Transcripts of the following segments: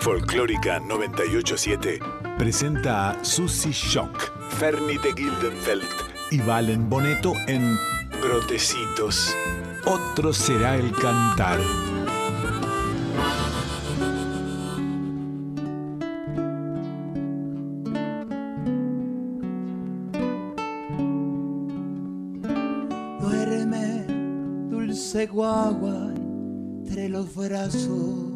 Folclórica 987 presenta a Susie Shock, Fernie de Gildenfeld y Valen Boneto en Brotecitos. Otro será el cantar. Duerme, dulce guagua, entre los brazos.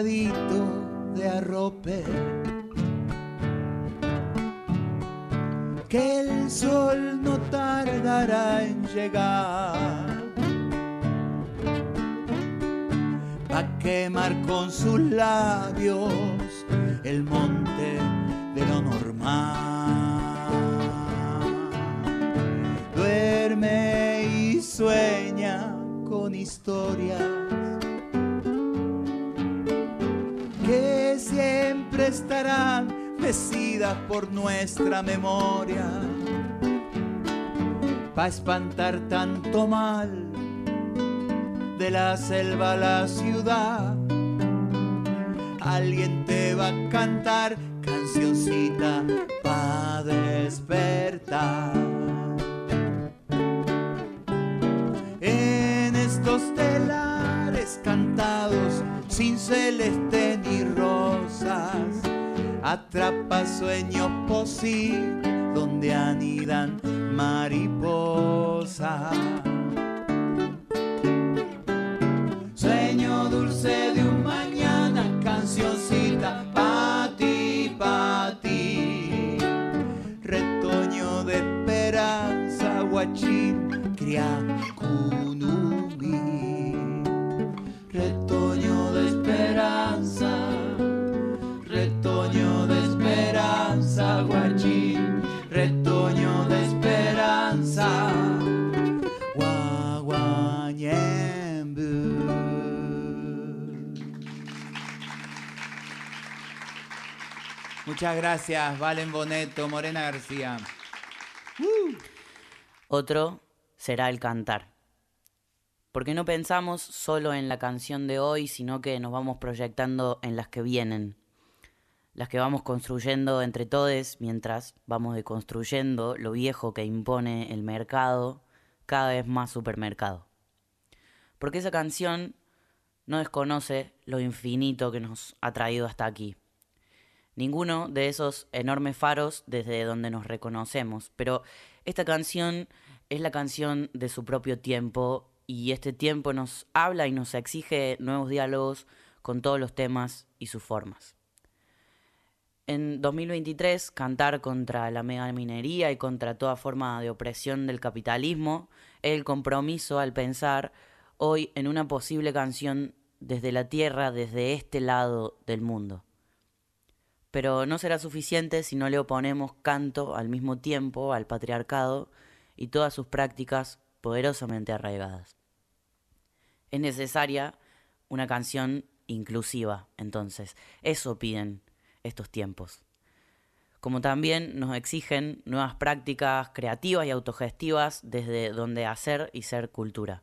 nadie nuestra memoria, pa' espantar tanto mal de la selva a la ciudad. Alguien te va a cantar cancioncita pa' despertar. En estos telares cantados sin celeste ni rosas, atrapa sueños posibles donde anidan mariposas. Sueño dulce de un Muchas gracias, Valen Boneto, Morena García. Otro será el cantar. Porque no pensamos solo en la canción de hoy, sino que nos vamos proyectando en las que vienen. Las que vamos construyendo entre todos mientras vamos deconstruyendo lo viejo que impone el mercado, cada vez más supermercado. Porque esa canción no desconoce lo infinito que nos ha traído hasta aquí. Ninguno de esos enormes faros desde donde nos reconocemos, pero esta canción es la canción de su propio tiempo y este tiempo nos habla y nos exige nuevos diálogos con todos los temas y sus formas. En 2023, cantar contra la megaminería y contra toda forma de opresión del capitalismo es el compromiso al pensar hoy en una posible canción desde la tierra, desde este lado del mundo. Pero no será suficiente si no le oponemos canto al mismo tiempo al patriarcado y todas sus prácticas poderosamente arraigadas. Es necesaria una canción inclusiva, entonces. Eso piden estos tiempos. Como también nos exigen nuevas prácticas creativas y autogestivas desde donde hacer y ser cultura.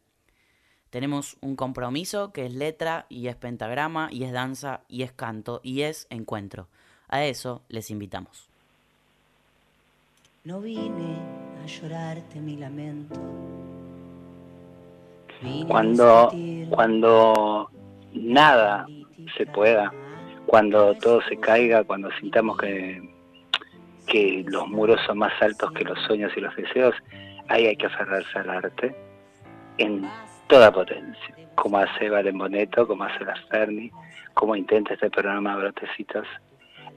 Tenemos un compromiso que es letra y es pentagrama y es danza y es canto y es encuentro. A eso les invitamos. No vine a llorarte mi lamento. cuando, cuando nada se pueda, cuando todo se caiga, cuando sintamos que, que los muros son más altos que los sueños y los deseos, ahí hay que aferrarse al arte en toda potencia, como hace Valen Boneto, como hace la Ferni, como intenta este programa Brotecitos.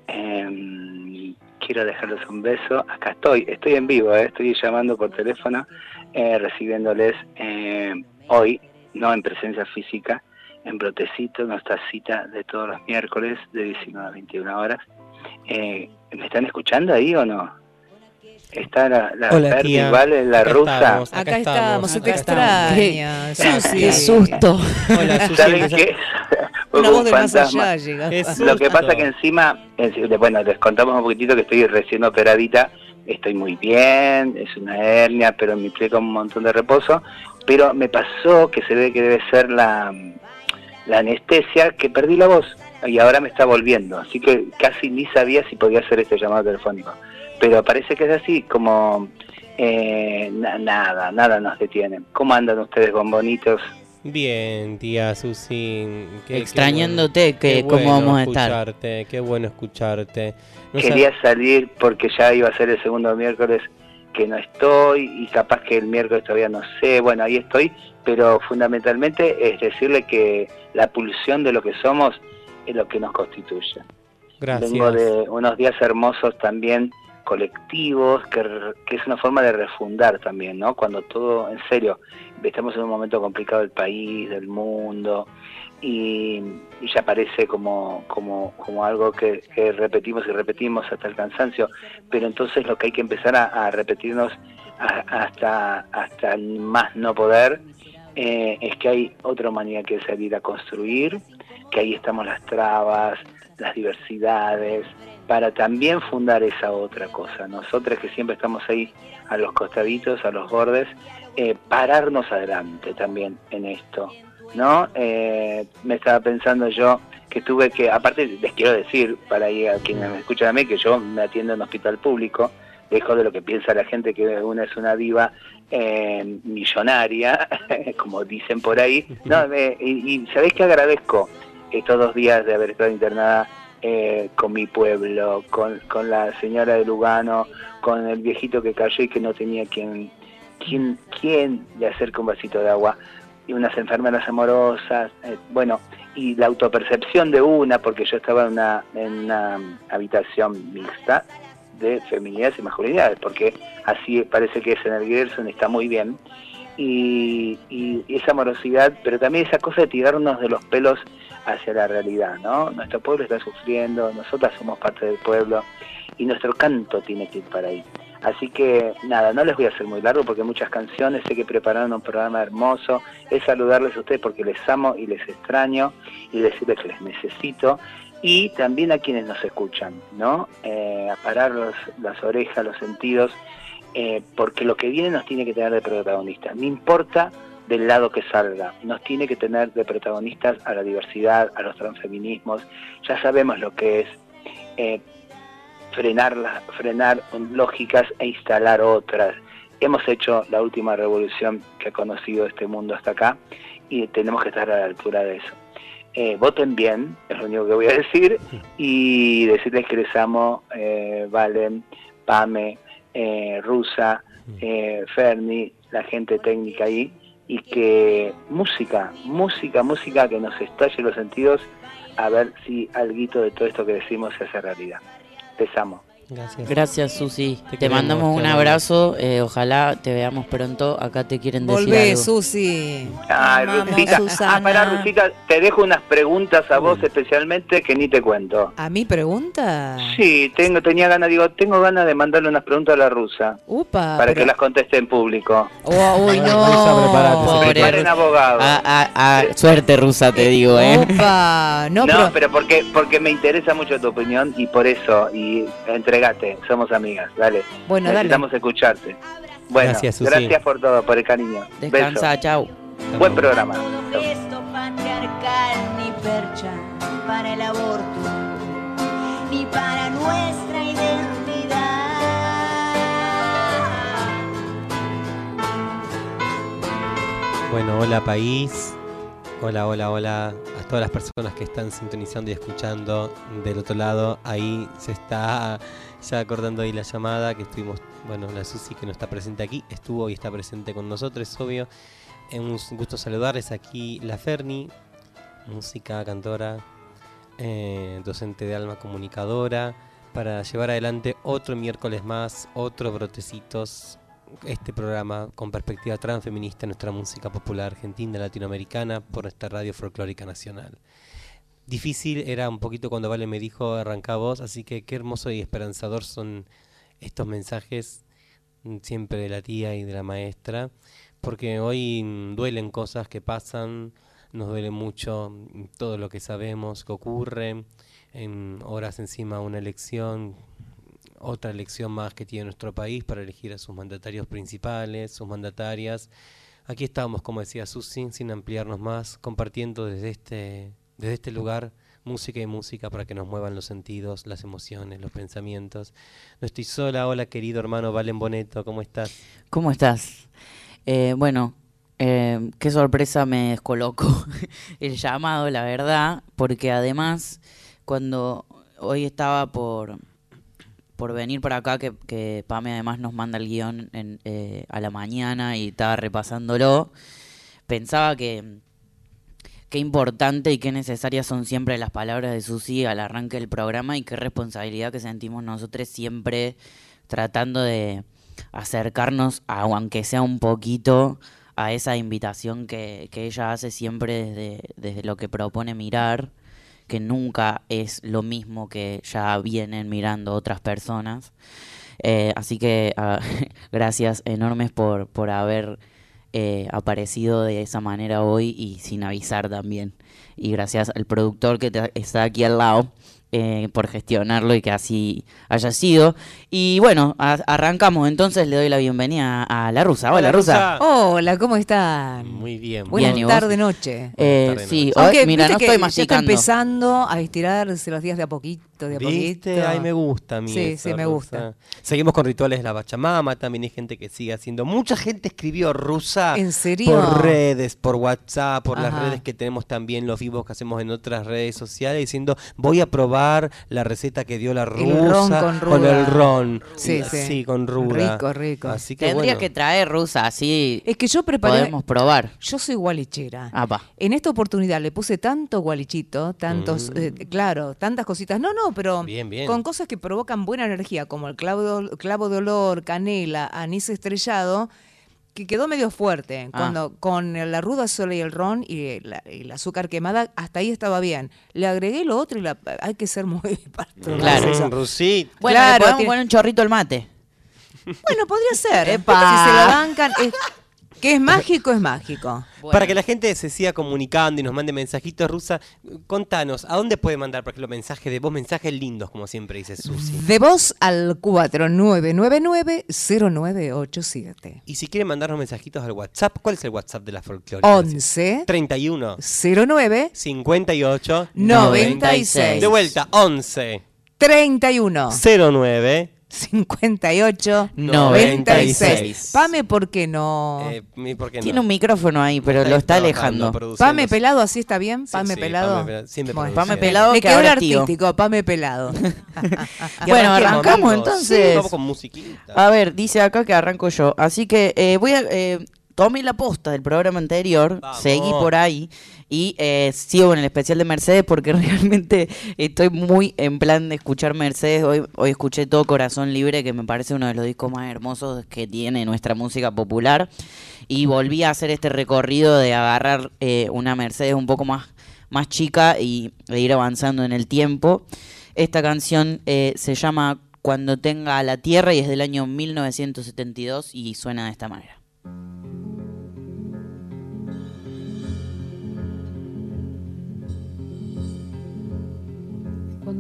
Em, quiero dejarles un beso. Acá estoy, estoy en vivo, eh, estoy llamando por teléfono, eh, recibiéndoles eh, hoy, no en presencia física, en Brotecito, nuestra cita de todos los miércoles de 19 a 21 horas. Eh, ¿Me están escuchando ahí o no? Está la, la Hola, ¿vale? La rusa. acá, estamos, se te extraña. Susi. Qué susto. Hola, Susi. ¿Saben qué? Una voz de más fantasma. allá llega. Lo que pasa que encima, en- bueno, les contamos un poquitito que estoy recién operadita, estoy muy bien, es una hernia, pero me implica un montón de reposo, pero me pasó que se ve que debe ser la, la anestesia, que perdí la voz y ahora me está volviendo, así que casi ni sabía si podía hacer este llamado telefónico, pero parece que es así, como eh, na- nada, nada nos detiene. ¿Cómo andan ustedes, bombonitos? Bien, tía Susi. qué- qué Extrañándote, bueno- que cómo bueno vamos a estar. escucharte, Qué bueno escucharte. No Quería salir porque ya iba a ser el segundo miércoles que no estoy y capaz que el miércoles todavía no sé, bueno, ahí estoy, pero fundamentalmente es decirle que la pulsión de lo que somos es lo que nos constituye. Gracias. Vengo de unos días hermosos también colectivos, que, que es una forma de refundar también, ¿no? Cuando todo, en serio, estamos en un momento complicado del país, del mundo, y, ya parece como, como, como algo que, que repetimos y repetimos hasta el cansancio, pero entonces lo que hay que empezar a, repetirnos a- hasta, hasta más no poder, eh, es que hay otra humanidad que salir a construir, que ahí estamos las trabas, las diversidades, para también fundar esa otra cosa. Nosotros que siempre estamos ahí a los costaditos, a los bordes, eh, pararnos adelante también en esto, ¿no? Eh, me estaba pensando yo que tuve que, aparte les quiero decir, para ahí a quienes me escuchan a mí, que yo me atiendo en hospital público, lejos de lo que piensa la gente que una es una diva eh, millonaria, como dicen por ahí. No, eh, y, y ¿sabés qué agradezco estos dos días de haber estado internada eh, con mi pueblo, con, con la señora de Lugano, con el viejito que cayó y que no tenía quien, quien, quien le acerque un vasito de agua, y unas enfermeras amorosas, eh, bueno, y la autopercepción de una, porque yo estaba en una, en una habitación mixta de feminidades y masculinidades, porque así parece que es en el Gerson, está muy bien, y, y, esa amorosidad, pero también esa cosa de tirarnos de los pelos hacia la realidad, ¿no? Nuestro pueblo está sufriendo, nosotras somos parte del pueblo y nuestro canto tiene que ir para ahí. Así que nada, no les voy a hacer muy largo porque muchas canciones, sé que prepararon un programa hermoso, es saludarles a ustedes porque les amo y les extraño y decirles que les necesito y también a quienes nos escuchan, ¿no? Eh, a parar las orejas, los sentidos, eh, porque lo que viene nos tiene que tener de protagonistas. No importa del lado que salga, nos tiene que tener de protagonistas a la diversidad, a los transfeminismos. Ya sabemos lo que es eh, frenar, frenar lógicas e instalar otras. Hemos hecho la última revolución que ha conocido este mundo hasta acá y tenemos que estar a la altura de eso. Eh, voten bien, es lo único que voy a decir, y decirles que les amo, eh, Valen, Pame, eh, Rusa, eh, Ferni, la gente técnica ahí, y que música, música, música que nos estalle los sentidos, a ver si algo de todo esto que decimos se hace realidad. Amo. Gracias. Gracias, Susi. Te, mandamos un abrazo. Eh, ojalá te veamos pronto. Acá te quieren decir Volvé, algo. Susi. Ay, Rusita. Ah, pará, Rusita, te dejo unas preguntas a vos especialmente que ni te cuento. ¿A mí pregunta? Sí, tengo, tenía ganas, digo, tengo ganas de mandarle unas preguntas a la rusa. Upa. Para que las conteste en público. Oh, uy, no. Preparen abogado. A, a, a, suerte, rusa, te digo, ¿eh? Upa. No, no pero... pero porque, porque me interesa mucho tu opinión y por eso, y entregate, somos amigas, dale. Bueno, Necesitamos dale. escucharte. Bueno, Gracias, gracias, por todo, por el cariño. Descansa, Beso. chau. Buen programa. Esto patriarcal ni percha para el aborto, ni para nuestra identidad. Bueno, hola país. Hola, hola, hola a todas las personas que están sintonizando y escuchando del otro lado. Ahí se está ya acordando ahí la llamada que estuvimos, bueno, la Susi que no está presente aquí, estuvo y está presente con nosotros, es obvio. Es un gusto saludarles aquí la Ferni, música, cantora, eh, docente de alma comunicadora, para llevar adelante otro miércoles más, otro brotecitos, este programa con perspectiva transfeminista en nuestra música popular argentina, latinoamericana, por nuestra radio folclórica nacional. Difícil era un poquito cuando Vale me dijo arranca vos, así que qué hermoso y esperanzador son estos mensajes mm, siempre de la tía y de la maestra, porque hoy mm, duelen cosas que pasan, nos duele mucho mm, todo lo que sabemos que ocurre, en horas encima una elección, otra elección más que tiene nuestro país para elegir a sus mandatarios principales, sus mandatarias. Aquí estamos, como decía Susi, sin ampliarnos más, compartiendo desde este, desde este lugar música y música para que nos muevan los sentidos, las emociones, los pensamientos. No estoy sola, hola querido hermano Valen Boneto, ¿cómo estás? ¿Cómo estás? Eh, bueno, eh, qué sorpresa me descolocó el llamado, la verdad, porque además cuando hoy estaba por, por venir para acá, que, que Pame además nos manda el guion en, eh, a la mañana y estaba repasándolo, pensaba que qué importante y qué necesarias son siempre las palabras de Susi al arranque del programa y qué responsabilidad que sentimos nosotros siempre tratando de acercarnos, a, aunque sea un poquito, a esa invitación que, que ella hace siempre desde, desde lo que propone mirar, que nunca es lo mismo que ya vienen mirando otras personas. Eh, así que ah, gracias enormes por, por haber eh, aparecido de esa manera hoy y sin avisar también. Y gracias al productor que está aquí al lado eh, por gestionarlo y que así haya sido. Y bueno, a- arrancamos. Entonces le doy la bienvenida a la rusa. Hola, rusa. Hola, ¿cómo están? Muy bien. Buenas Bien, tarde, noche. Eh, Tarde, sí, hoy- mira, no estoy ya está masticando. empezando a estirarse los días de a poquito, de a ¿Viste? poquito. Ay, me gusta mí Sí, eso, sí, me Rusa. gusta. Seguimos con rituales de la Pachamama, también hay gente que sigue haciendo. Mucha gente escribió rusa ¿En serio? por redes, por WhatsApp, por las redes que tenemos también, los vivos que hacemos en otras redes sociales, diciendo voy a probar la receta que dio la rusa con el ron. Sí, sí. con ruda. Rico, rico. Así que Tendría bueno. que traer rusa, así Es que yo preparé. podemos probar. Yo soy gualichera. Ah, va. En esta oportunidad le puse tanto gualichito, tantos, Mm. eh, claro, tantas cositas. No, no, pero Bien, bien. con cosas que provocan buena energía, como el clavo clavo de olor, canela, anís estrellado. Que quedó medio fuerte. Ah. Cuando con la ruda sola y el ron y, la- y el azúcar quemada, hasta ahí estaba bien. Le agregué lo otro y la, hay que ser muy pastoral. Claro. Mm, Rusito. Bueno, Claro, le podemos tiene- poner un chorrito al mate. Bueno, podría ser. Epa. Si se lo bancan, es- que es mágico, es mágico. Para que la gente se siga comunicando y nos mande mensajitos, Rusa, contanos, ¿a dónde puede mandar, por ejemplo, mensajes de voz, mensajes lindos, como siempre dice Susi? De voz al 4999-0987. Y si quieren mandarnos mensajitos al WhatsApp, ¿cuál es el WhatsApp de la folclórica? 11 31 09 58 96. De vuelta, 11 31 09 58 96. 96. Pame, ¿por qué no? eh, ¿y ¿Por qué no? Tiene un micrófono ahí, pero lo está alejando. Pame pelado, así está bien. Pame sí, pelado. Pame pelado, siempre Bueno, produciendo. Pame pelado Le que quedó el ahora es tío. artístico, Pame pelado. Bueno, arrancamos, amigos. entonces. Sí, vamos con musiquita. A ver, dice acá que arranco yo. Así que eh, voy a. Eh, tomé la posta del programa anterior, Vamos. seguí por ahí y eh, sigo en el especial de Mercedes porque realmente estoy muy en plan de escuchar Mercedes. Hoy, hoy escuché todo Corazón Libre, que me parece uno de los discos más hermosos que tiene nuestra música popular. Y volví a hacer este recorrido de agarrar eh, una Mercedes un poco más, más chica y, e ir avanzando en el tiempo. Esta canción eh, se llama Cuando tenga la tierra y es del año 1972 y suena de esta manera.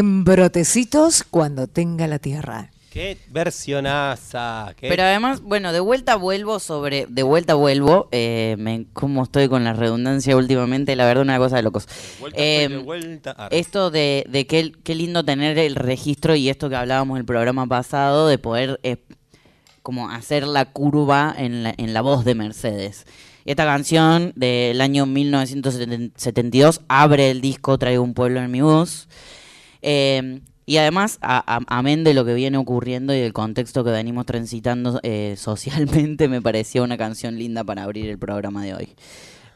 En brotecitos cuando tenga la tierra. Qué versionaza. qué- Pero además, bueno, de vuelta vuelvo sobre. De vuelta vuelvo. Eh, me, ¿Cómo estoy con la redundancia últimamente? La verdad, una cosa de locos. Vuelta, Eh, de vuelta. Ah, Esto de, de qué, qué lindo tener el registro y esto que hablábamos en el programa pasado, de poder eh, como hacer la curva en la, en la voz de Mercedes. Esta canción del año 1972 abre el disco Traigo un pueblo en mi voz. Eh, y además, amén de lo que viene ocurriendo y del contexto que venimos transitando eh, socialmente, me parecía una canción linda para abrir el programa de hoy.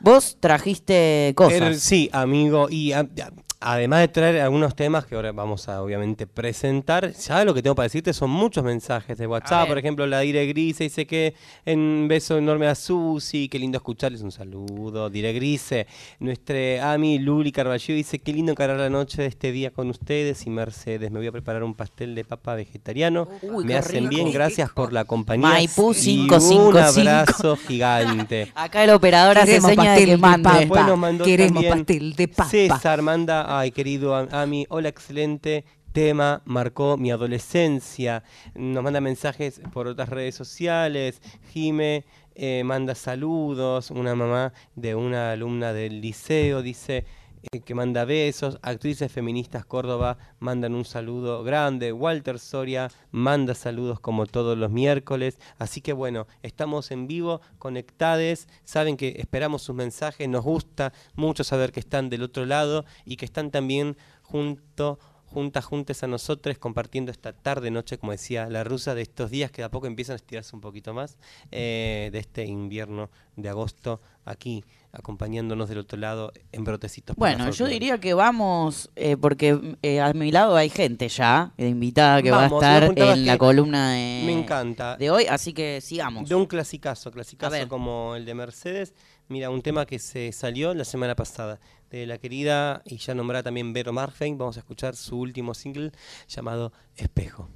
Vos trajiste cosas. Er, sí, amigo. Y a- a- además de traer algunos temas que ahora vamos a obviamente presentar, ya lo que tengo para decirte son muchos mensajes de WhatsApp. Por ejemplo, la Dire Grise dice que un beso enorme a Susi, qué lindo escucharles, un saludo. Dire Grise. Nuestra Ami Luli Carballo dice qué lindo encarar la noche de este día con ustedes y Mercedes. Me voy a preparar un pastel de papa vegetariano. Uy, Me hacen rico. bien, gracias por la compañía. Maipú y 555. Un abrazo gigante. Acá el operador hace Queremos seña de pastel que papa. Después nos mandó Queremos también pastel de papa. César manda, ay querido Ami, hola excelente tema, marcó mi adolescencia. Nos manda mensajes por otras redes sociales. Jime eh, manda saludos. Una mamá de una alumna del liceo dice eh, que manda besos. Actrices feministas Córdoba mandan un saludo grande. Walter Soria manda saludos como todos los miércoles. Así que bueno, estamos en vivo, conectades. Saben que esperamos sus mensajes. Nos gusta mucho saber que están del otro lado y que están también junto juntas, juntes a nosotros, compartiendo esta tarde, noche, como decía la rusa, de estos días que de a poco empiezan a estirarse un poquito más, eh, de este invierno de agosto, aquí, acompañándonos del otro lado en brotecitos. Bueno, yo diría que vamos, eh, porque eh, a mi lado hay gente ya, invitada que Vamos, va a estar en la columna de, Me encanta. de hoy, así que sigamos. De un clasicazo, clasicazo como el de Mercedes. Mira, un tema que se salió la semana pasada de la querida y ya nombrada también Vero Marfein. Vamos a escuchar su último single llamado Espejo.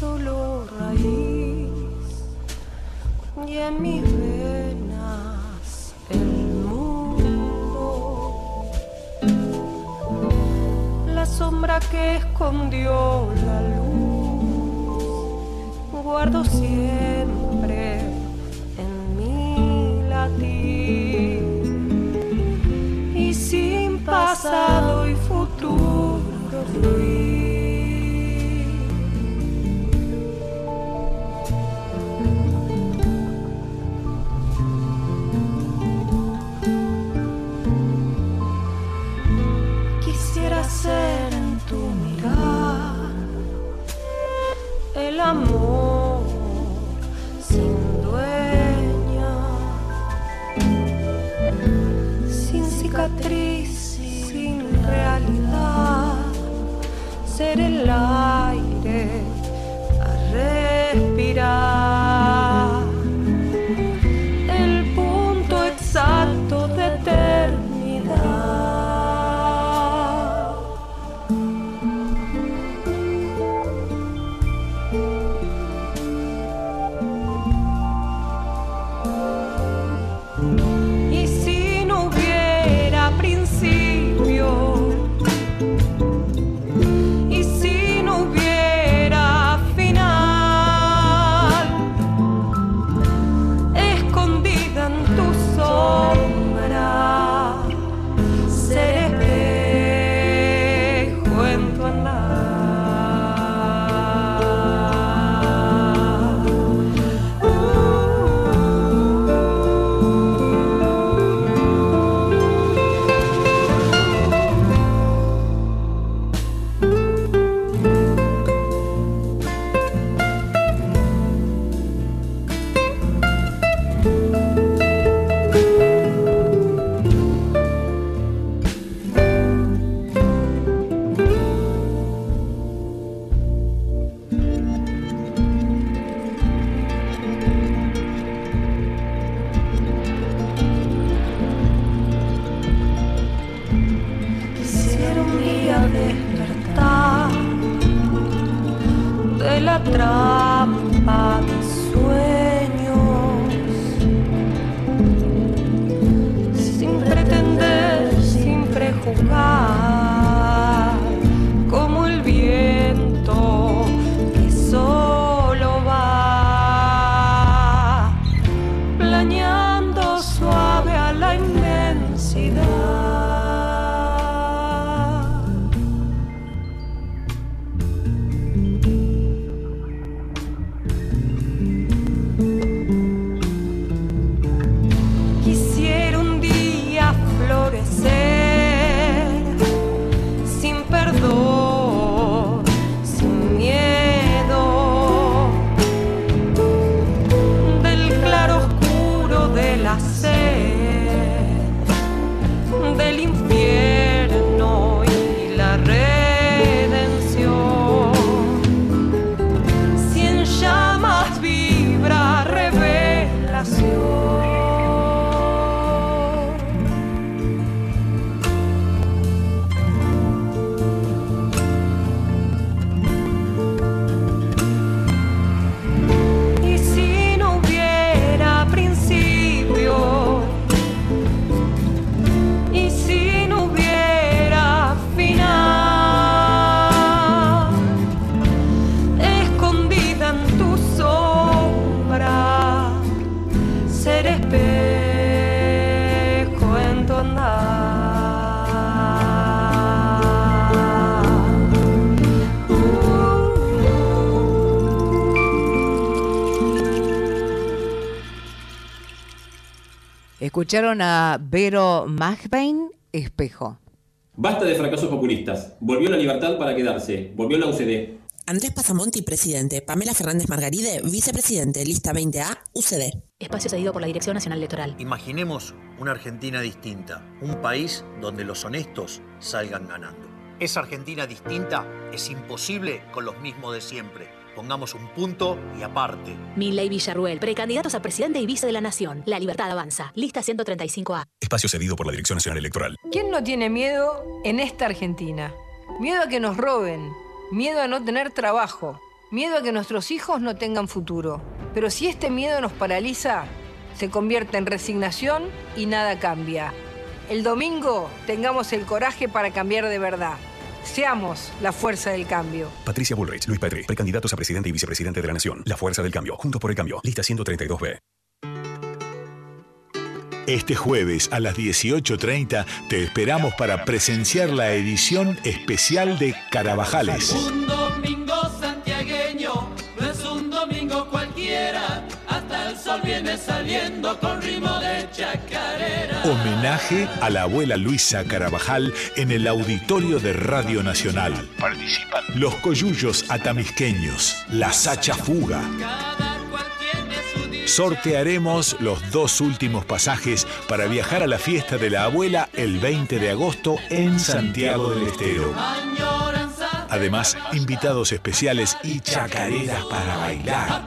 Solo raíz y en mis venas sombra que escondió la luz, guardo siempre en mi latir y sin pasado ser Escucharon a Vero Magbain, Espejo. Basta de fracasos populistas. Volvió la libertad para quedarse. Volvió la UCD. Andrés Pasamonti, presidente. Pamela Fernández Margaride, vicepresidente. Lista 20A, UCD. Espacio cedido por la Dirección Nacional Electoral. Imaginemos una Argentina distinta, un país donde los honestos salgan ganando. Esa Argentina distinta es imposible con los mismos de siempre. Pongamos un punto y aparte. Milley Villarruel, precandidatos a presidente y vice de la Nación. La libertad avanza. Lista 135A. Espacio cedido por la Dirección Nacional Electoral. ¿Quién no tiene miedo en esta Argentina? Miedo a que nos roben, miedo a no tener trabajo, miedo a que nuestros hijos no tengan futuro. Pero si este miedo nos paraliza, se convierte en resignación y nada cambia. El domingo tengamos el coraje para cambiar de verdad. Seamos la fuerza del cambio. Patricia Bullrich, Luis Petri, precandidatos a presidente y vicepresidente de la Nación. La Fuerza del Cambio. Juntos por el Cambio. Lista 132B. Este jueves a las 18.30 te esperamos para presenciar la edición especial de Carabajales. Un viene saliendo con ritmo de chacarera. Homenaje a la abuela Luisa Carabajal en el auditorio de Radio Nacional. Participan los coyullos atamisqueños, la Sacha Fuga. Sortearemos los dos últimos pasajes para viajar a la fiesta de la abuela el 20 de agosto en Santiago del Estero. Además, invitados especiales y chacareras para bailar.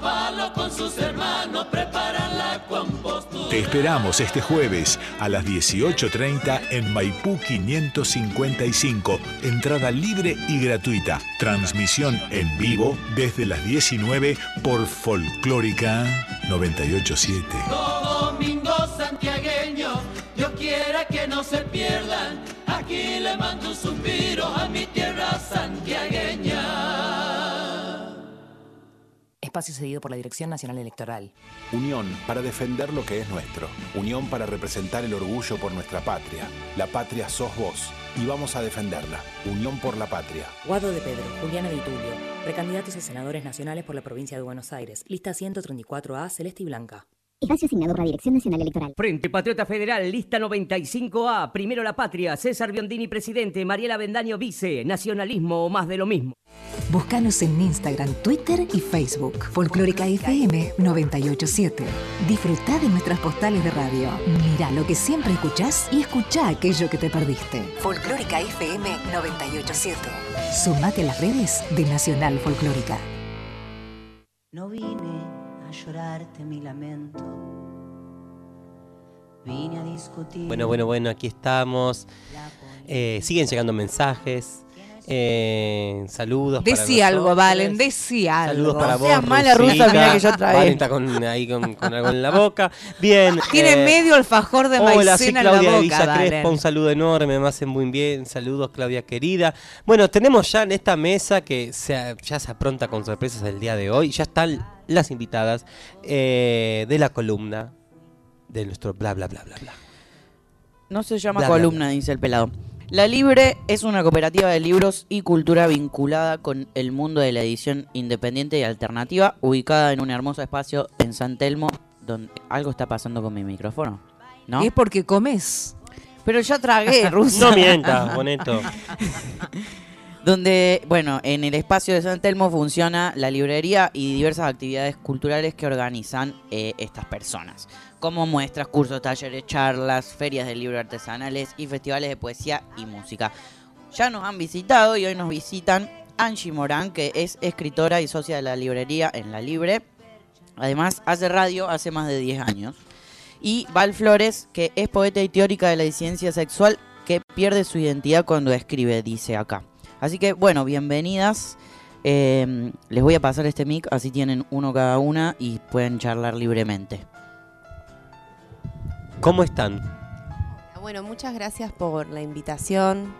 Te esperamos este jueves a las 18.30 en Maipú 555. Entrada libre y gratuita. Transmisión en vivo desde las 19 por Folclórica 987. Domingo santiagueño, Dios quiera que no se pierdan. Aquí le mando un suspiro a mi tierra santiagueña. Espacio cedido por la Dirección Nacional Electoral. Unión para defender lo que es nuestro. Unión para representar el orgullo por nuestra patria. La patria sos vos y vamos a defenderla. Unión por la patria. Guado de Pedro, Juliana Di Tulio, precandidatos a senadores nacionales por la provincia de Buenos Aires. Lista 134A, celeste y blanca. Espacio asignado por la Dirección Nacional Electoral. Frente Patriota Federal, lista 95A, Primero la Patria, César Biondini presidente, Mariela Bendaño vice, Nacionalismo o más de lo mismo. Búscanos en Instagram, Twitter y Facebook. Folclórica FM 987. Disfruta de nuestras postales de radio. Mira lo que siempre escuchás y escucha aquello que te perdiste. Folclórica FM 987. Sumate a las redes de Nacional Folclórica. No vine llorarte mi lamento. Vine a discutir. Bueno, bueno, bueno, aquí estamos. Eh, siguen llegando mensajes. Eh, saludos para Decí algo. Valen, decí algo. Saludos para vos, Seas mala rusa, mirá que yo trae. Valen está con, ahí con, con algo en la boca. Bien. Tiene eh, medio alfajor de Hola, soy maicena en la Claudia de boca, Villa Valen. Crespo, un saludo enorme, me hacen muy bien, saludos Claudia querida. Bueno, tenemos ya en esta mesa que se, ya se apronta con sorpresas el día de hoy, ya están las invitadas eh, de la columna de nuestro bla bla bla bla bla. No se llama Bla, bla, columna, dice el pelado. La Libre es una cooperativa de libros y cultura vinculada con el mundo de la edición independiente y alternativa, ubicada en un hermoso espacio en San Telmo, donde algo está pasando con mi micrófono. ¿No? Es porque comes. Pero ya tragué, rusa. No mientas, boneto. Donde, bueno, en el espacio de San Telmo funciona la librería y diversas actividades culturales que organizan eh, estas personas, como muestras, cursos, talleres, charlas, ferias de libros artesanales y festivales de poesía y música. Ya nos han visitado y hoy nos visitan Angie Morán, que es escritora y socia de la librería en La Libre. Además, hace radio hace más de 10 años. Y Val Flores, que es poeta y teórica de la disidencia sexual, que pierde su identidad cuando escribe, dice acá. Así que, bueno, bienvenidas. Eh, les voy a pasar este mic, así tienen uno cada una y pueden charlar libremente. ¿Cómo están? Bueno, muchas gracias por la invitación.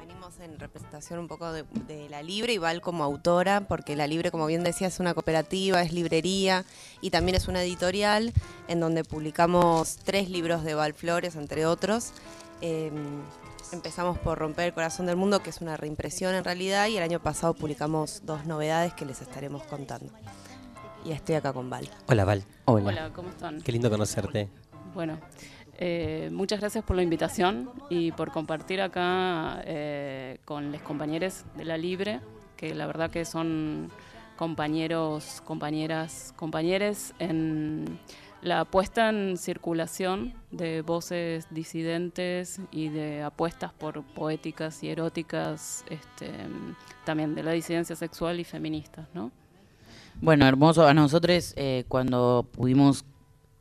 Venimos en representación un poco de, de La Libre y Val como autora, porque La Libre, como bien decía, es una cooperativa, es librería y también es una editorial en donde publicamos tres libros de Val Flores, entre otros. Eh, empezamos por Romper el Corazón del Mundo, que es una reimpresión en realidad, y el año pasado publicamos dos novedades que les estaremos contando. Y estoy acá con Val. Hola Val. Hola, ¿cómo están? Qué lindo conocerte. Bueno, eh, muchas gracias por la invitación y por compartir acá eh, con los compañeros de la Libre, que la verdad que son compañeros, compañeras, compañeros en la puesta en circulación de voces disidentes y de apuestas por poéticas y eróticas, este, también de la disidencia sexual y feministas, ¿no? Bueno, hermoso. A nosotros, eh, cuando pudimos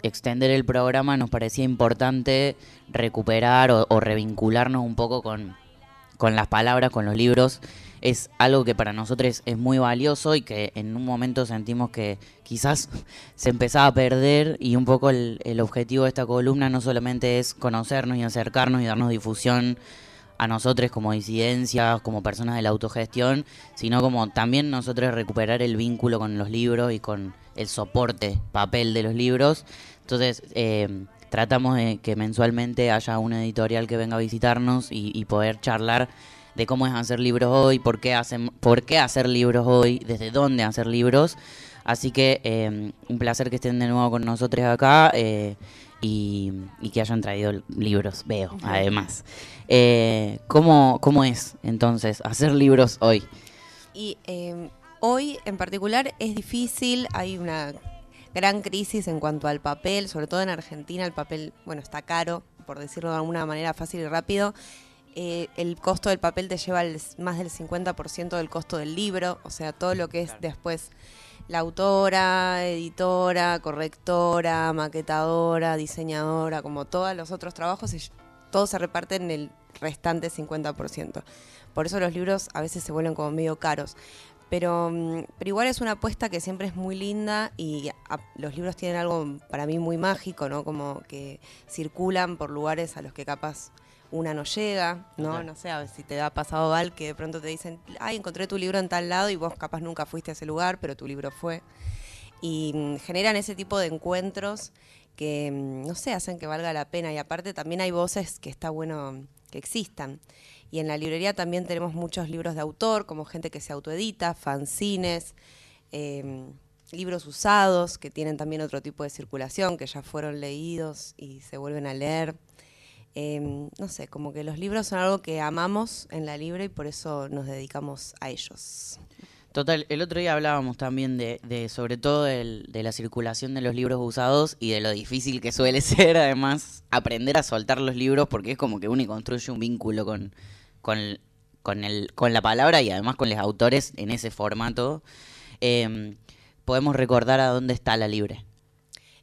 extender el programa, nos parecía importante recuperar o, o revincularnos un poco con, con las palabras, con los libros. Es algo que para nosotros es muy valioso y que en un momento sentimos que quizás se empezaba a perder y un poco el, el objetivo de esta columna no solamente es conocernos y acercarnos y darnos difusión a nosotros como disidencias, como personas de la autogestión, sino como también nosotros recuperar el vínculo con los libros y con el soporte, papel de los libros. Entonces, eh, tratamos de que mensualmente haya una editorial que venga a visitarnos y, y poder charlar de cómo es hacer libros hoy, por qué, hacen, por qué hacer libros hoy, desde dónde hacer libros. Así que eh, un placer que estén de nuevo con nosotros acá eh, y, y que hayan traído libros, veo, además. Eh, ¿cómo, ¿Cómo es entonces hacer libros hoy? Y eh, hoy en particular es difícil, hay una gran crisis en cuanto al papel, sobre todo en Argentina el papel, bueno, está caro, por decirlo de alguna manera fácil y rápido. Eh, el costo del papel te lleva el- más del 50% del costo del libro, o sea, todo lo que es después la autora, editora, correctora, maquetadora, diseñadora, como todos los otros trabajos, se- todos se reparten el restante 50%. Por eso los libros a veces se vuelven como medio caros. Pero, mm, pero igual es una apuesta que siempre es muy linda y a- los libros tienen algo para mí muy mágico, ¿no? Como que circulan por lugares a los que capaz una no llega, ¿no? No sé, a ver si te ha pasado, Val, que de pronto te dicen, ay, encontré tu libro en tal lado y vos capaz nunca fuiste a ese lugar, pero tu libro fue. Y mm, generan ese tipo de encuentros que, mm, no sé, hacen que valga la pena. Y aparte también hay voces que está bueno que existan. Y en la librería también tenemos muchos libros de autor, como gente que se autoedita, fanzines, eh, libros usados que tienen también otro tipo de circulación, que ya fueron leídos y se vuelven a leer. Eh, no sé, como que los libros son algo que amamos en la libre y por eso nos dedicamos a ellos. Total, el otro día hablábamos también de, sobre todo de la circulación de los libros usados y de lo difícil que suele ser además aprender a soltar los libros porque es como que uno construye un vínculo con, con, con, el, con la palabra y además con los autores en ese formato. Em, podemos recordar a dónde está la libre.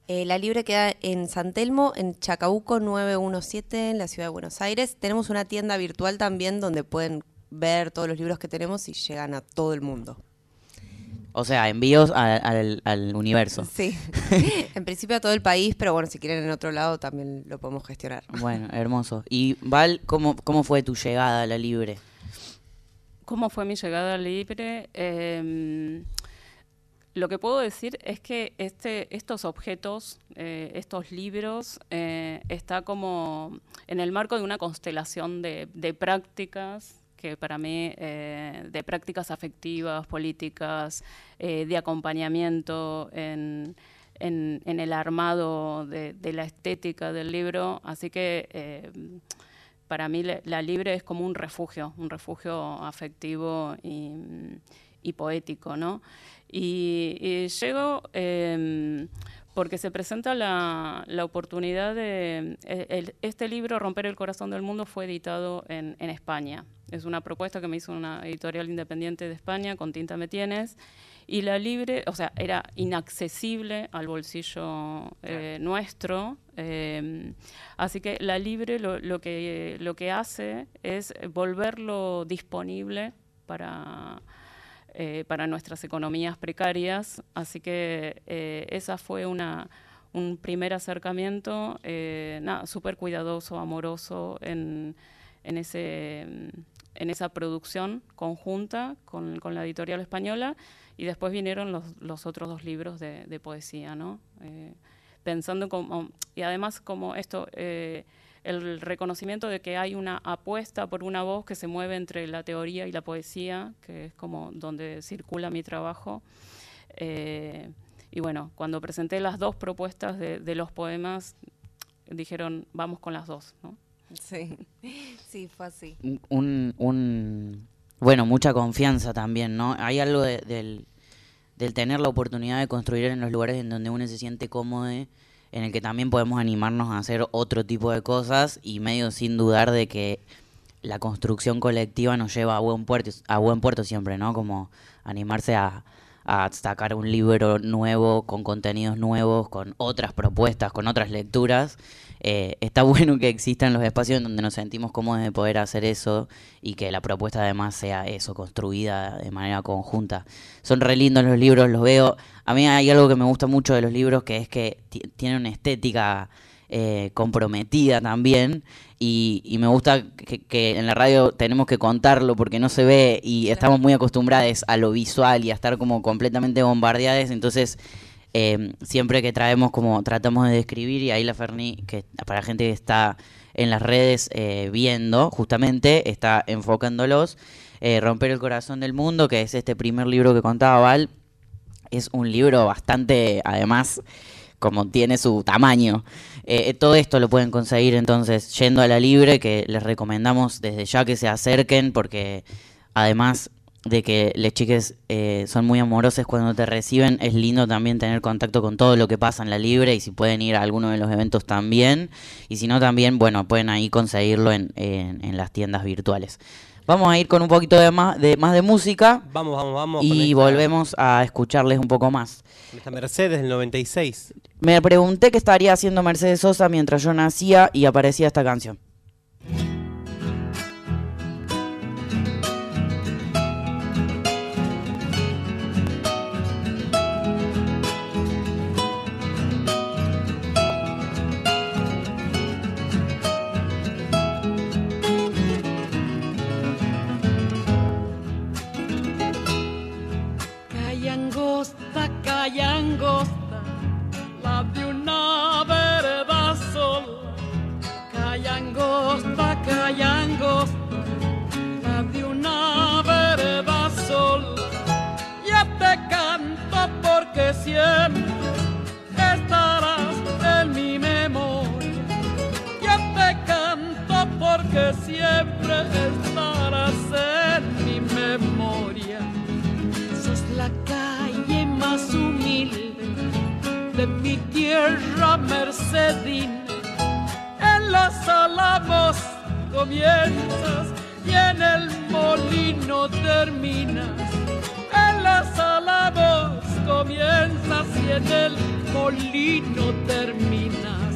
Eh, la Libre queda en San Telmo, en Chacabuco 917, en la ciudad de Buenos Aires. Tenemos una tienda virtual también donde pueden ver todos los libros que tenemos y llegan a todo el mundo. O sea, envíos a- al, al universo. Sí, en principio a todo el país, pero bueno, si quieren en otro lado también lo podemos gestionar. Bueno, hermoso. Y Val, ¿cómo, cómo fue tu llegada a la libre? ¿Cómo fue mi llegada al libre? Em, lo que puedo decir es que este, estos objetos, eh, estos libros, eh, está como en el marco de una constelación de, de prácticas que para mí, eh, de prácticas afectivas, políticas, eh, de acompañamiento en, el armado de, la estética del libro. Así que eh, para mí la, libre es como un refugio, un refugio afectivo y, poético, ¿no? Y, llego porque se presenta la, la oportunidad de... el- el- este libro, Romper el Corazón del Mundo, fue editado en, en España. Es una propuesta que me hizo una editorial independiente de España, con Tinta Me Tienes, y la libre, o sea, era inaccesible al bolsillo eh, nuestro. eh, así que la libre lo, lo que, lo que hace es volverlo disponible para, eh, para nuestras economías precarias. Así que eh, esa fue una, un primer acercamiento, eh, nada, súper cuidadoso, amoroso en, en, ese, en esa producción conjunta con, con la editorial española. Y después vinieron los, los otros dos libros de, de poesía, ¿no? Eh, pensando como, y además como esto, eh, el reconocimiento de que hay una apuesta por una voz que se mueve entre la teoría y la poesía, que es como donde circula mi trabajo. Eh, y bueno, cuando presenté las dos propuestas de, de los poemas, dijeron, vamos con las dos, ¿no? Sí, sí, fue así. Un, un- bueno, mucha confianza también, ¿no? Hay algo de- del, del tener la oportunidad de construir en los lugares en donde uno se siente cómodo, en el que también podemos animarnos a hacer otro tipo de cosas y medio sin dudar de que la construcción colectiva nos lleva a buen puerto, a buen puerto siempre, ¿no? Como animarse a, a sacar un libro nuevo, con contenidos nuevos, con otras propuestas, con otras lecturas. Eh, está bueno que existan los espacios en donde nos sentimos cómodos de poder hacer eso y que la propuesta además sea eso, construida de manera conjunta. Son re lindos los libros, los veo. A mí hay algo que me gusta mucho de los libros, que es que ti- tienen una estética eh, comprometida también y, y me gusta que, que en la radio tenemos que contarlo porque no se ve y estamos muy acostumbrados a lo visual y a estar como completamente bombardeados, entonces eh, siempre que traemos como tratamos de describir y ahí la Ferni, que para gente que está en las redes eh, viendo, justamente está enfocándolos, eh, Romper el Corazón del Mundo, que es este primer libro que contaba Val, es un libro bastante, además, como tiene su tamaño. Eh, todo esto lo pueden conseguir entonces yendo a la libre, que les recomendamos desde ya que se acerquen, porque además de que las chiques eh, son muy amorosas cuando te reciben, es lindo también tener contacto con todo lo que pasa en la libre y si pueden ir a alguno de los eventos también. Y si no también, bueno, pueden ahí conseguirlo en, en- en las tiendas virtuales. Vamos a ir con un poquito de más de, más de música. Vamos, vamos, vamos. Y volvemos a escucharles un poco más. Esta Mercedes del 96. Me pregunté qué estaría haciendo Mercedes Sosa mientras yo nacía y aparecía esta canción. Calle angosta, la de una vereda sola. Calle angosta, angosta, la de una vereda sola. Ya te canto porque siempre estarás en mi memoria. Ya te canto porque siempre estarás en tierra mercedine, en las alamos comienzas y en el molino terminas. En las alamos comienzas y en el molino terminas.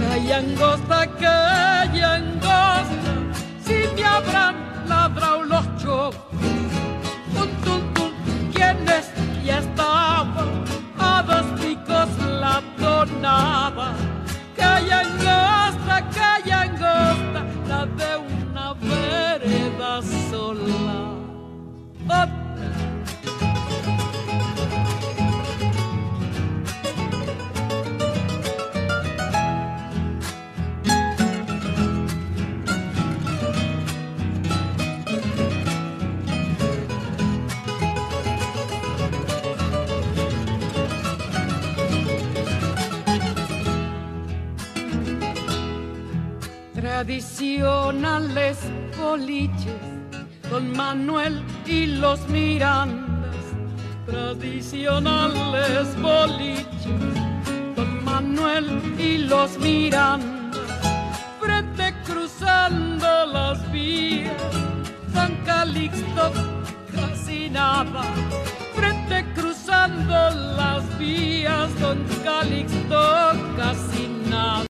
Calla angosta, calla angosta, si me habrán ladrado los chocos. Tum, tum, tum, ¿quién es? Ya estaba todos picos la tonaba, calle angosta, calle angosta, la de una vereda sola. Tradicionales boliches, don Manuel y los Mirandas. Tradicionales boliches, don Manuel y los Mirandas. Frente cruzando las vías, San Calixto casi nada. Frente cruzando las vías, don Calixto casi nada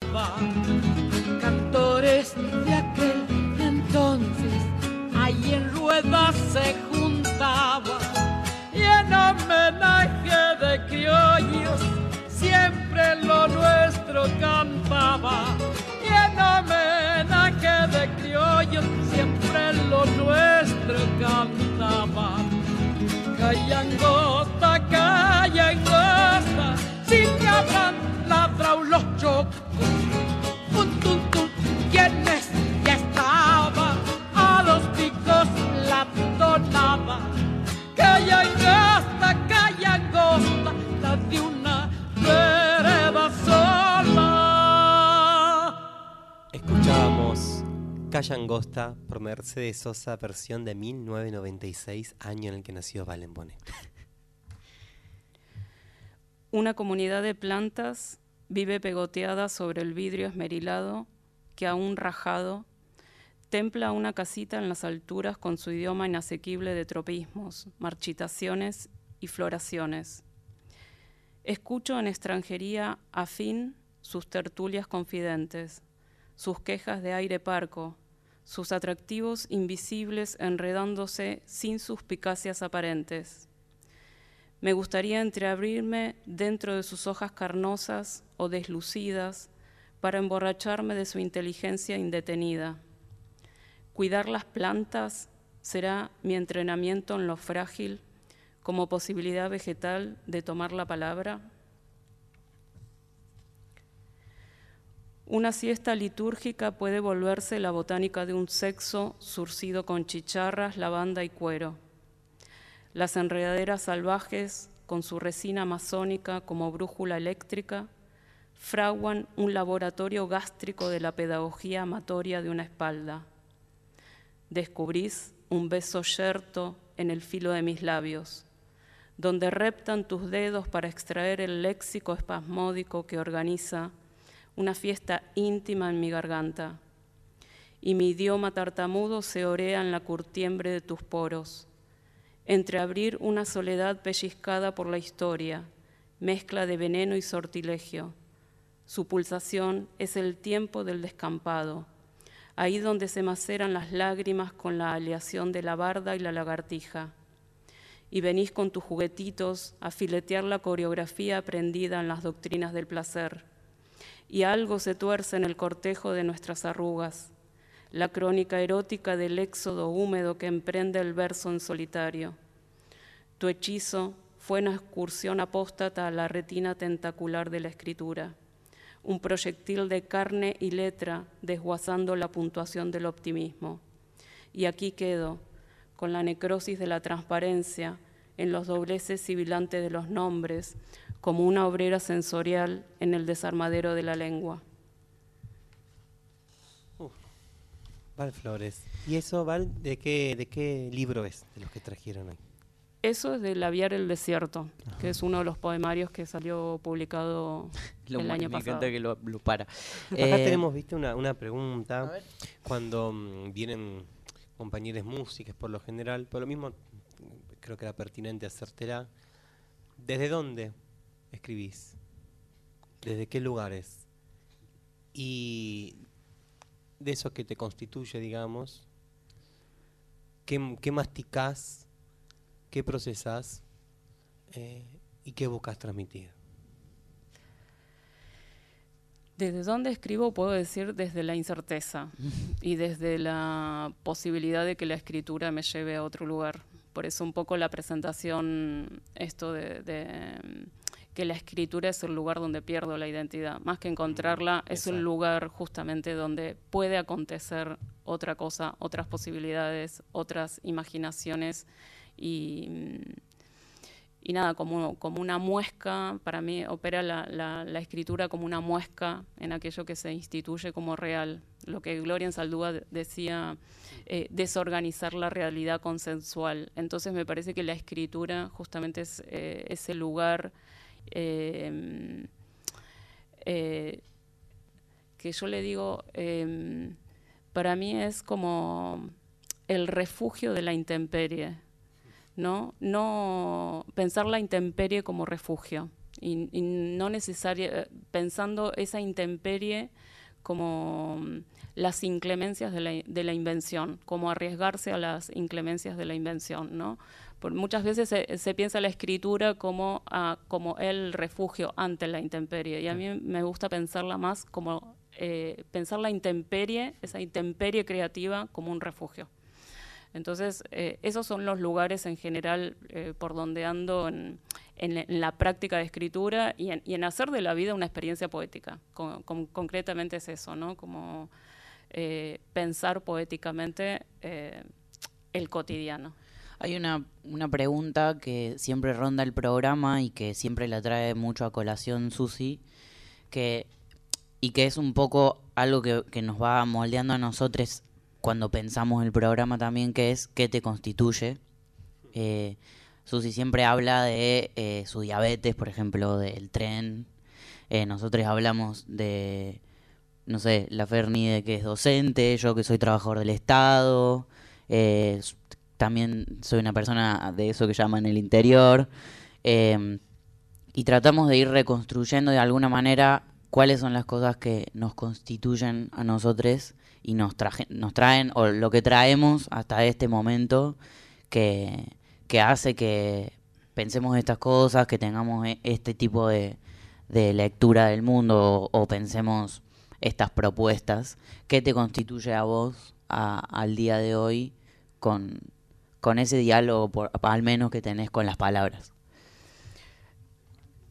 cantores de aquel entonces, ahí en ruedas se juntaba y en homenaje de criollos siempre lo nuestro cantaba y en homenaje de criollos siempre lo nuestro cantaba. Calla Angosta por Mercedes Sosa, versión de 1996, año en el que nació Valen Bonet. Una comunidad de plantas vive pegoteada sobre el vidrio esmerilado que aún rajado templa una casita en las alturas con su idioma inasequible de tropismos, marchitaciones y floraciones. Escucho en extranjería afín sus tertulias confidentes, sus quejas de aire parco, sus atractivos invisibles enredándose sin suspicacias aparentes. Me gustaría entreabrirme dentro de sus hojas carnosas o deslucidas para emborracharme de su inteligencia indetenida. Cuidar las plantas será mi entrenamiento en lo frágil como posibilidad vegetal de tomar la palabra. Una siesta litúrgica puede volverse la botánica de un sexo surcido con chicharras, lavanda y cuero. Las enredaderas salvajes, con su resina amazónica como brújula eléctrica, fraguan un laboratorio gástrico de la pedagogía amatoria de una espalda. Descubrís un beso yerto en el filo de mis labios, donde reptan tus dedos para extraer el léxico espasmódico que organiza una fiesta íntima en mi garganta, y mi idioma tartamudo se orea en la curtiembre de tus poros entreabrir una soledad pellizcada por la historia, mezcla de veneno y sortilegio. Su pulsación es el tiempo del descampado, ahí donde se maceran las lágrimas con la aleación de la barda y la lagartija. Y venís con tus juguetitos a filetear la coreografía aprendida en las doctrinas del placer. Y algo se tuerce en el cortejo de nuestras arrugas la crónica erótica del éxodo húmedo que emprende el verso en solitario. Tu hechizo fue una excursión apóstata a la retina tentacular de la escritura, un proyectil de carne y letra desguazando la puntuación del optimismo. Y aquí quedo, con la necrosis de la transparencia en los dobleces sibilantes de los nombres, como una obrera sensorial en el desarmadero de la lengua. Val Flores. ¿Y eso, Val, de qué, de qué libro es de los que trajeron hoy? Eso es de Laviar el Desierto, que es uno de los poemarios que salió publicado Lo el año me pasado. encanta que lo, lo para. Acá Eh, tenemos, viste, una, una pregunta. Cuando mm, vienen compañeros músicos por lo general, por lo mismo creo que era pertinente hacértela. ¿Desde dónde escribís? ¿Desde qué lugares? Y de eso que te constituye, digamos, ¿qué, qué masticás, qué procesás eh, y qué buscas transmitir? Desde dónde escribo puedo decir desde la incerteza y desde la posibilidad de que la escritura me lleve a otro lugar. Por eso un poco la presentación, esto de, que la escritura es el lugar donde pierdo la identidad. Más que encontrarla, es un lugar justamente donde puede acontecer otra cosa, otras posibilidades, otras imaginaciones y, mm, y nada, como, como una muesca, para mí opera la, la, la, escritura como una muesca en aquello que se instituye como real. Lo que Gloria en Saldúa decía, eh, desorganizar la realidad consensual. Entonces me parece que la escritura justamente es eh, ese lugar eh, eh que yo le digo, em, para mí es como el refugio de la intemperie ¿no? No pensar la intemperie como refugio y, no necesaria, eh, pensando esa intemperie como mm, las inclemencias de la, de la, invención, como arriesgarse a las inclemencias de la invención, ¿no? Por muchas veces se, piensa la escritura como, ah, como el refugio ante la intemperie y a mí me gusta pensarla más como eh, pensar la intemperie, esa intemperie creativa como un refugio. Entonces, eh, esos son los lugares en general eh, por donde ando en, la práctica de escritura y en, hacer de la vida una experiencia poética. concretamente es eso, ¿no? Como eh, pensar poéticamente el cotidiano. Hay una, una pregunta que siempre ronda el programa y que siempre la trae mucho a colación Susi, que, y que es un poco algo que, que nos va moldeando a nosotros cuando pensamos el programa también, que es qué te constituye. Eh, Susi siempre habla de eh, su diabetes, por ejemplo, del tren. Eh, nosotros hablamos de, no sé, la Ferni de que es docente, yo que soy trabajador del Estado. Eh, también soy una persona de eso que llaman el interior. y tratamos de ir reconstruyendo de alguna manera cuáles son las cosas que nos constituyen a nosotros y nos, nos traen, o lo que traemos hasta este momento, que, hace que pensemos estas cosas, que tengamos e, este tipo de, lectura del mundo o, pensemos estas propuestas. ¿Qué te constituye a vos al día de hoy con, con ese diálogo, por, al menos que tenés con las palabras?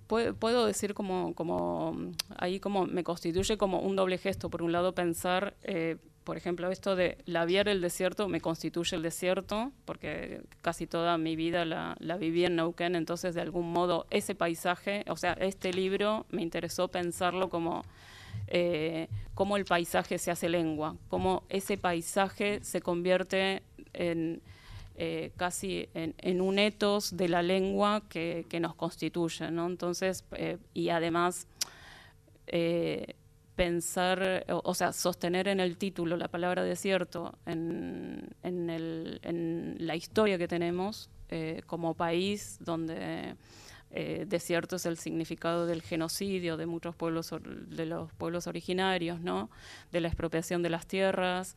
puedo decir como, como ahí como me constituye como un doble gesto. Por un lado pensar, eh, por ejemplo, esto de labiar el desierto me constituye el desierto, porque casi toda mi vida la, la viví en Neuquén, entonces de algún modo ese paisaje, o sea, este libro me interesó pensarlo como... Eh, cómo el paisaje se hace lengua, cómo ese paisaje se convierte en, eh, casi en, un etos de la lengua que, nos constituye, ¿no? Entonces, eh, y además eh, pensar, o, sea, sostener en el título la palabra desierto, en, en, la historia que tenemos como país donde... desierto es el significado del genocidio de muchos pueblos, de los pueblos originarios, ¿no? De la expropiación de las tierras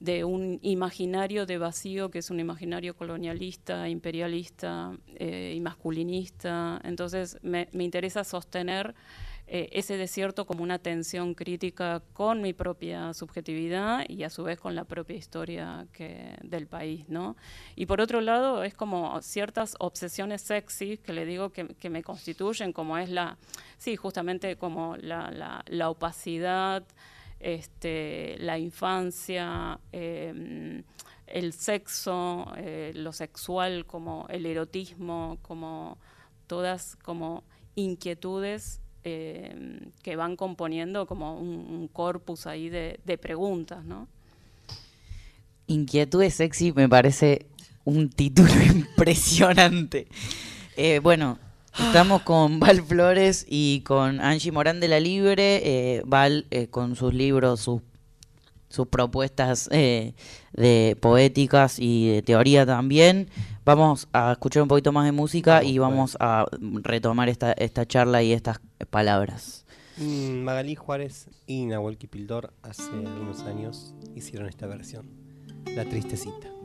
de un imaginario de vacío que es un imaginario colonialista, imperialista eh, y masculinista. Entonces me, interesa sostener eh, ese desierto como una tensión crítica con mi propia subjetividad y a su vez con la propia historia que, del país. ¿no? Y por otro lado es como ciertas obsesiones sexy que le digo que, me constituyen, como es la, sí, justamente como la, la opacidad, este, la infancia, em, el sexo, eh, lo sexual, como el erotismo, como todas como inquietudes em, que van componiendo como un, corpus ahí de, preguntas, ¿no? Inquietudes sexy me parece un título impresionante. Eh, bueno, Estamos con Val Flores y con Angie Morán de la Libre. Eh, Val eh, con sus libros, sus, sus propuestas eh, de poéticas y de teoría también. Vamos a escuchar un poquito más de música y vamos a retomar esta, esta charla y estas palabras. Mm, Magalí Juárez y Nahuel Kipildor hace algunos años hicieron esta versión, La Tristecita.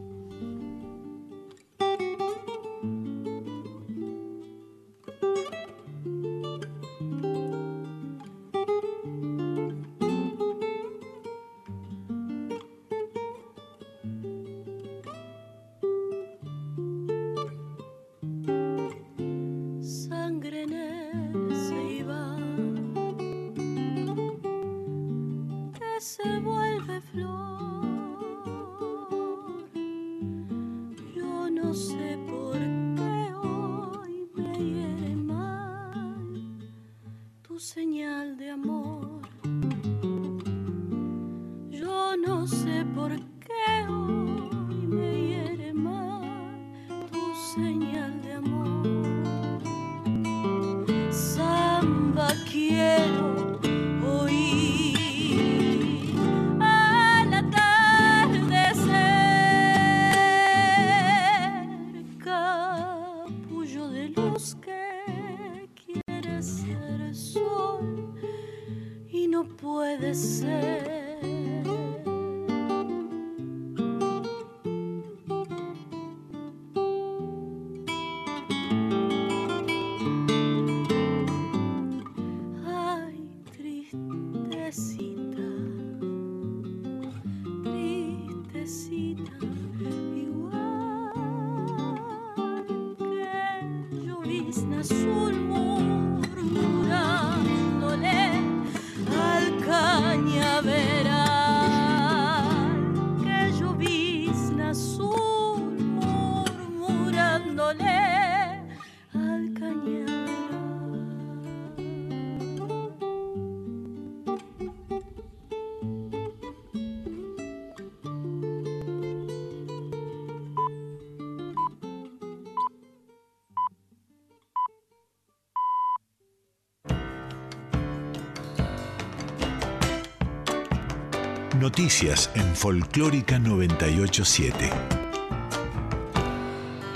Noticias en Folclórica 987.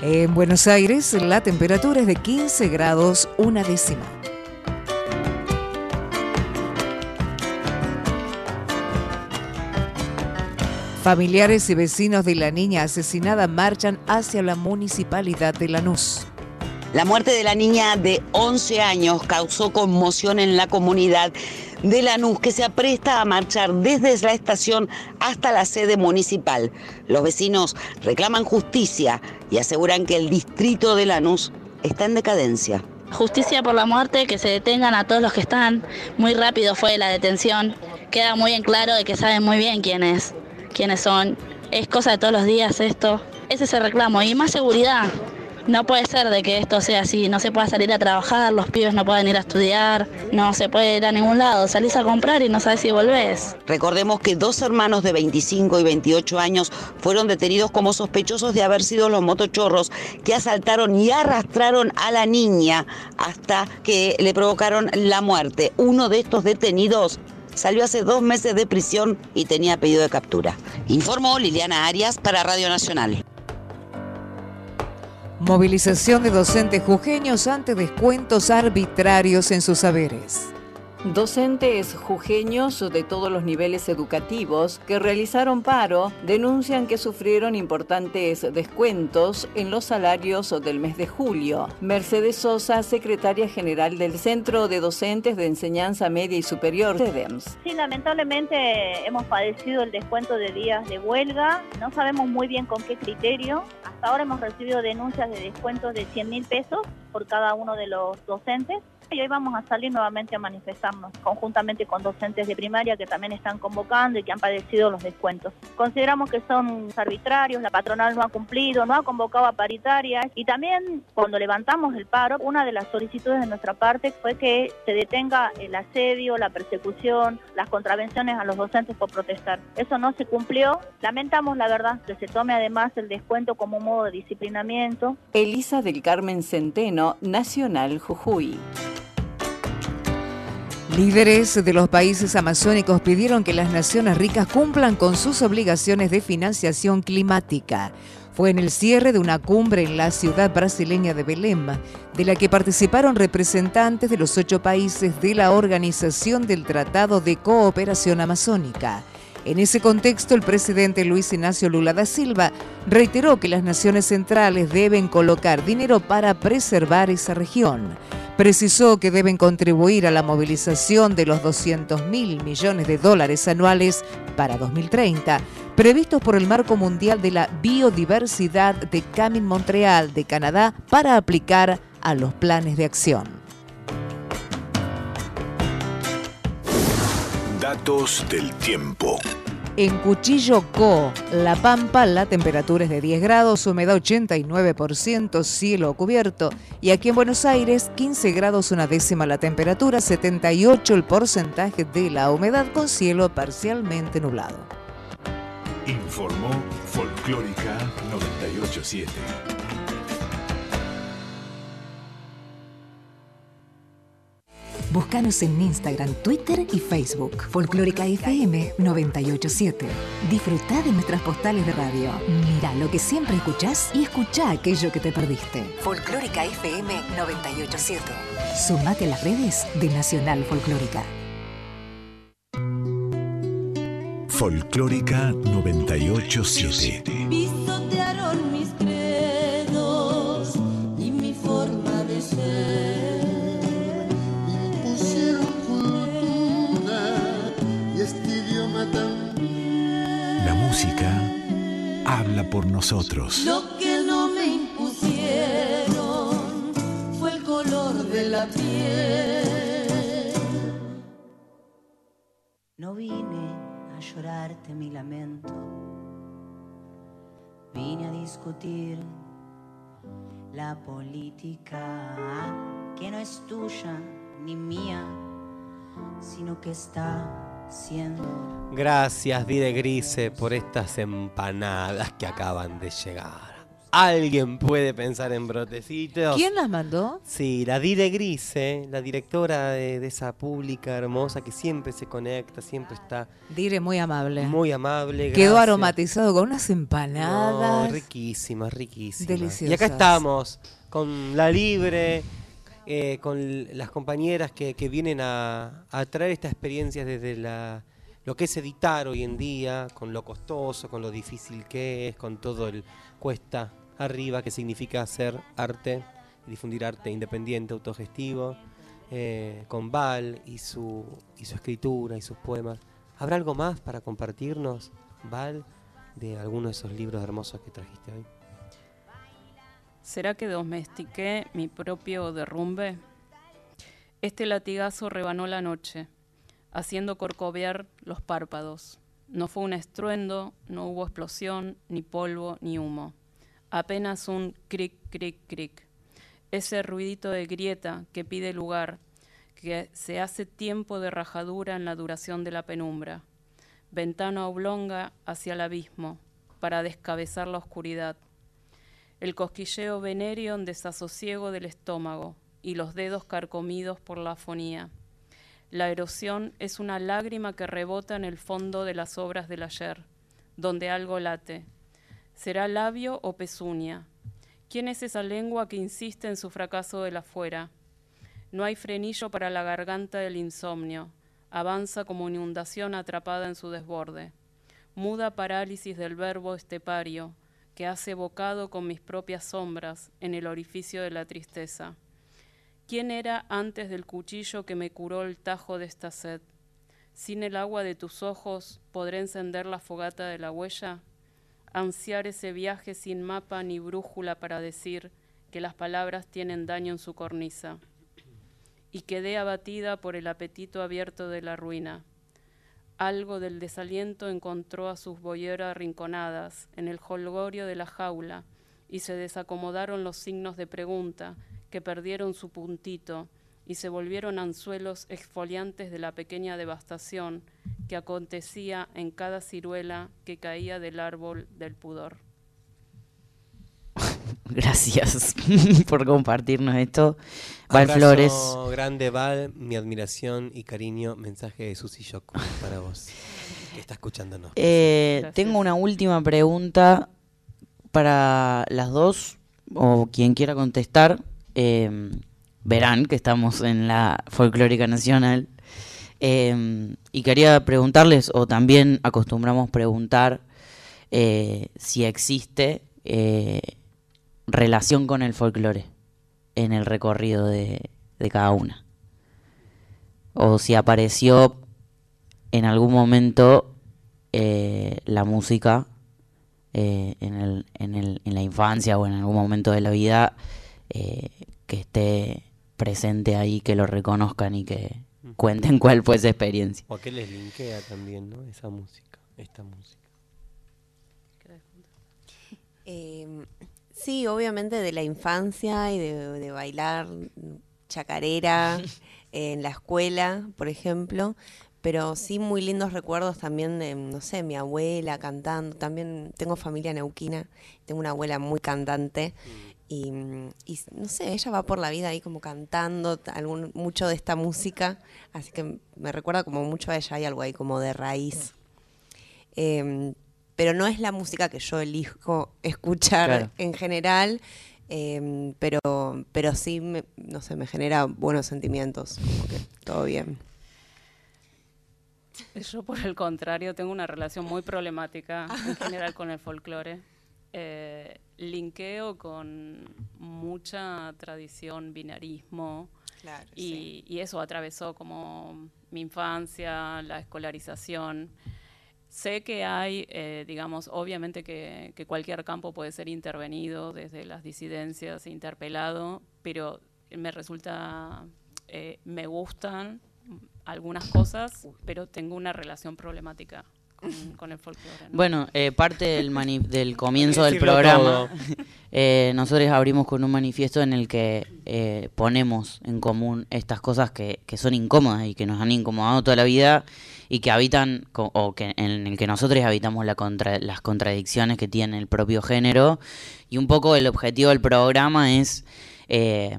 En Buenos Aires la temperatura es de 15 grados una décima. Familiares y vecinos de la niña asesinada marchan hacia la municipalidad de Lanús. La muerte de la niña de 11 años causó conmoción en la comunidad de Lanús que se apresta a marchar desde la estación hasta la sede municipal. Los vecinos reclaman justicia y aseguran que el distrito de Lanús está en decadencia. Justicia por la muerte, que se detengan a todos los que están. Muy rápido fue la detención. Queda muy en claro de que saben muy bien quiénes, quiénes son. Es cosa de todos los días esto. Ese es el reclamo. Y más seguridad. No puede ser de que esto sea así, no se pueda salir a trabajar, los pibes no pueden ir a estudiar, no se puede ir a ningún lado, salís a comprar y no sabes si volvés. Recordemos que dos hermanos de 25 y 28 años fueron detenidos como sospechosos de haber sido los motochorros que asaltaron y arrastraron a la niña hasta que le provocaron la muerte. Uno de estos detenidos salió hace dos meses de prisión y tenía pedido de captura. Informó Liliana Arias para Radio Nacional. Movilización de docentes jujeños ante descuentos arbitrarios en sus saberes. Docentes jujeños de todos los niveles educativos que realizaron paro denuncian que sufrieron importantes descuentos en los salarios del mes de julio. Mercedes Sosa, secretaria general del Centro de Docentes de Enseñanza Media y Superior, CEDEMS. Sí, lamentablemente hemos padecido el descuento de días de huelga. No sabemos muy bien con qué criterio. Hasta ahora hemos recibido denuncias de descuentos de 100 mil pesos por cada uno de los docentes. Y hoy vamos a salir nuevamente a manifestarnos conjuntamente con docentes de primaria que también están convocando y que han padecido los descuentos. Consideramos que son arbitrarios, la patronal no ha cumplido, no ha convocado a paritarias y también cuando levantamos el paro, una de las solicitudes de nuestra parte fue que se detenga el asedio, la persecución, las contravenciones a los docentes por protestar. Eso no se cumplió. Lamentamos la verdad que se tome además el descuento como modo de disciplinamiento. Elisa del Carmen Centeno, Nacional Jujuy. Líderes de los países amazónicos pidieron que las naciones ricas cumplan con sus obligaciones de financiación climática. Fue en el cierre de una cumbre en la ciudad brasileña de Belém, de la que participaron representantes de los ocho países de la Organización del Tratado de Cooperación Amazónica. En ese contexto, el presidente Luis Ignacio Lula da Silva reiteró que las naciones centrales deben colocar dinero para preservar esa región. Precisó que deben contribuir a la movilización de los 200 mil millones de dólares anuales para 2030, previstos por el Marco Mundial de la Biodiversidad de Camin Montreal de Canadá para aplicar a los planes de acción. Datos del tiempo. En Cuchillo Co, La Pampa, la temperatura es de 10 grados, humedad 89%, cielo cubierto. Y aquí en Buenos Aires, 15 grados una décima la temperatura, 78 el porcentaje de la humedad con cielo parcialmente nublado. Informó Folclórica 987. Búscanos en Instagram, Twitter y Facebook. Folclórica FM 987. Disfruta de nuestras postales de radio. Mira lo que siempre escuchás y escucha aquello que te perdiste. Folclórica FM 987. Sumate a las redes de Nacional Folclórica. Folclórica 987. Por nosotros. Lo que no me impusieron fue el color de la piel. No vine a llorarte mi lamento, vine a discutir la política que no es tuya ni mía, sino que está siendo Gracias, Dide Grise, por estas empanadas que acaban de llegar. alguien puede pensar en brotecitos. ¿Quién las mandó? Sí, la Dire Grise, la directora de, de esa pública hermosa que siempre se conecta, siempre está Dire muy amable. muy amable. Quedó gracias. aromatizado con unas empanadas. No, riquísimas, riquísimas. Deliciosas. Y acá estamos, con la Libre, eh, con las compañeras que, vienen a, a traer esta experiencia desde la, lo que es editar hoy en día, con lo costoso, con lo difícil que es, con todo el cuesta arriba que significa hacer arte, difundir arte independiente, autogestivo, eh, con Val y su, y su escritura y sus poemas. ¿Habrá algo más para compartirnos, Val, de alguno de esos libros hermosos que trajiste hoy? ¿Será que domestiqué mi propio derrumbe? Este latigazo rebanó la noche, haciendo corcovear los párpados. No fue un estruendo, no hubo explosión, ni polvo, ni humo. Apenas un cric, cric, cric. Ese ruidito de grieta que pide lugar, que se hace tiempo de rajadura en la duración de la penumbra. Ventana oblonga hacia el abismo, para descabezar la oscuridad el cosquilleo venéreo en desasosiego del estómago y los dedos carcomidos por la afonía. La erosión es una lágrima que rebota en el fondo de las obras del ayer, donde algo late. ¿Será labio o pezuña? ¿Quién es esa lengua que insiste en su fracaso del afuera? No hay frenillo para la garganta del insomnio. Avanza como inundación atrapada en su desborde. Muda parálisis del verbo estepario, que hace bocado con mis propias sombras en el orificio de la tristeza. ¿Quién era antes del cuchillo que me curó el tajo de esta sed? Sin el agua de tus ojos, ¿podré encender la fogata de la huella? Ansiar ese viaje sin mapa ni brújula para decir que las palabras tienen daño en su cornisa. Y quedé abatida por el apetito abierto de la ruina. Algo del desaliento encontró a sus boyeras arrinconadas en el holgorio de la jaula y se desacomodaron los signos de pregunta que perdieron su puntito y se volvieron anzuelos exfoliantes de la pequeña devastación que acontecía en cada ciruela que caía del árbol del pudor. Gracias por compartirnos esto. Val Abrazo Flores. grande, Val, mi admiración y cariño. Mensaje de Susi Shock para vos, que está escuchándonos. Eh, tengo una última pregunta para las dos, o quien quiera contestar. Eh, verán que estamos en la Folclórica Nacional. Eh, y quería preguntarles, o también acostumbramos preguntar, eh, si existe eh, relación con el folclore en el recorrido de, de cada una. O si apareció en algún momento eh, la música eh, en, el, en, el, en la infancia o en algún momento de la vida eh, que esté presente ahí, que lo reconozcan y que cuenten cuál fue esa experiencia. O que les linkea también, ¿no? Esa música, esta música. Eh, sí, obviamente de la infancia y de, de bailar chacarera en la escuela, por ejemplo, pero sí muy lindos recuerdos también de, no sé, mi abuela cantando, también tengo familia neuquina, tengo una abuela muy cantante y, y no sé, ella va por la vida ahí como cantando algún, mucho de esta música, así que me recuerda como mucho a ella, hay algo ahí como de raíz. Em, pero no es la música que yo elijo escuchar Claro. en general, em, pero, pero sí, me- no sé, me genera buenos sentimientos, como que todo bien. Yo, por el contrario, tengo una relación muy problemática en general con el folclore. Eh, linkeo con mucha tradición, binarismo, Claro, y, y eso atravesó como mi infancia, la escolarización. Sé que hay, eh, digamos, obviamente que, que cualquier campo puede ser intervenido desde las disidencias, interpelado, pero me resulta, eh, me gustan algunas cosas, pero tengo una relación problemática con, con el folclore. ¿no? Bueno, eh, parte del, mani- del comienzo del programa eh, nosotros abrimos con un manifiesto en el que eh, ponemos en común estas cosas que, que son incómodas y que nos han incomodado toda la vida y que habitan, o que en el que nosotros habitamos la contra- las contradicciones que tiene el propio género. Y un poco el objetivo del programa es eh,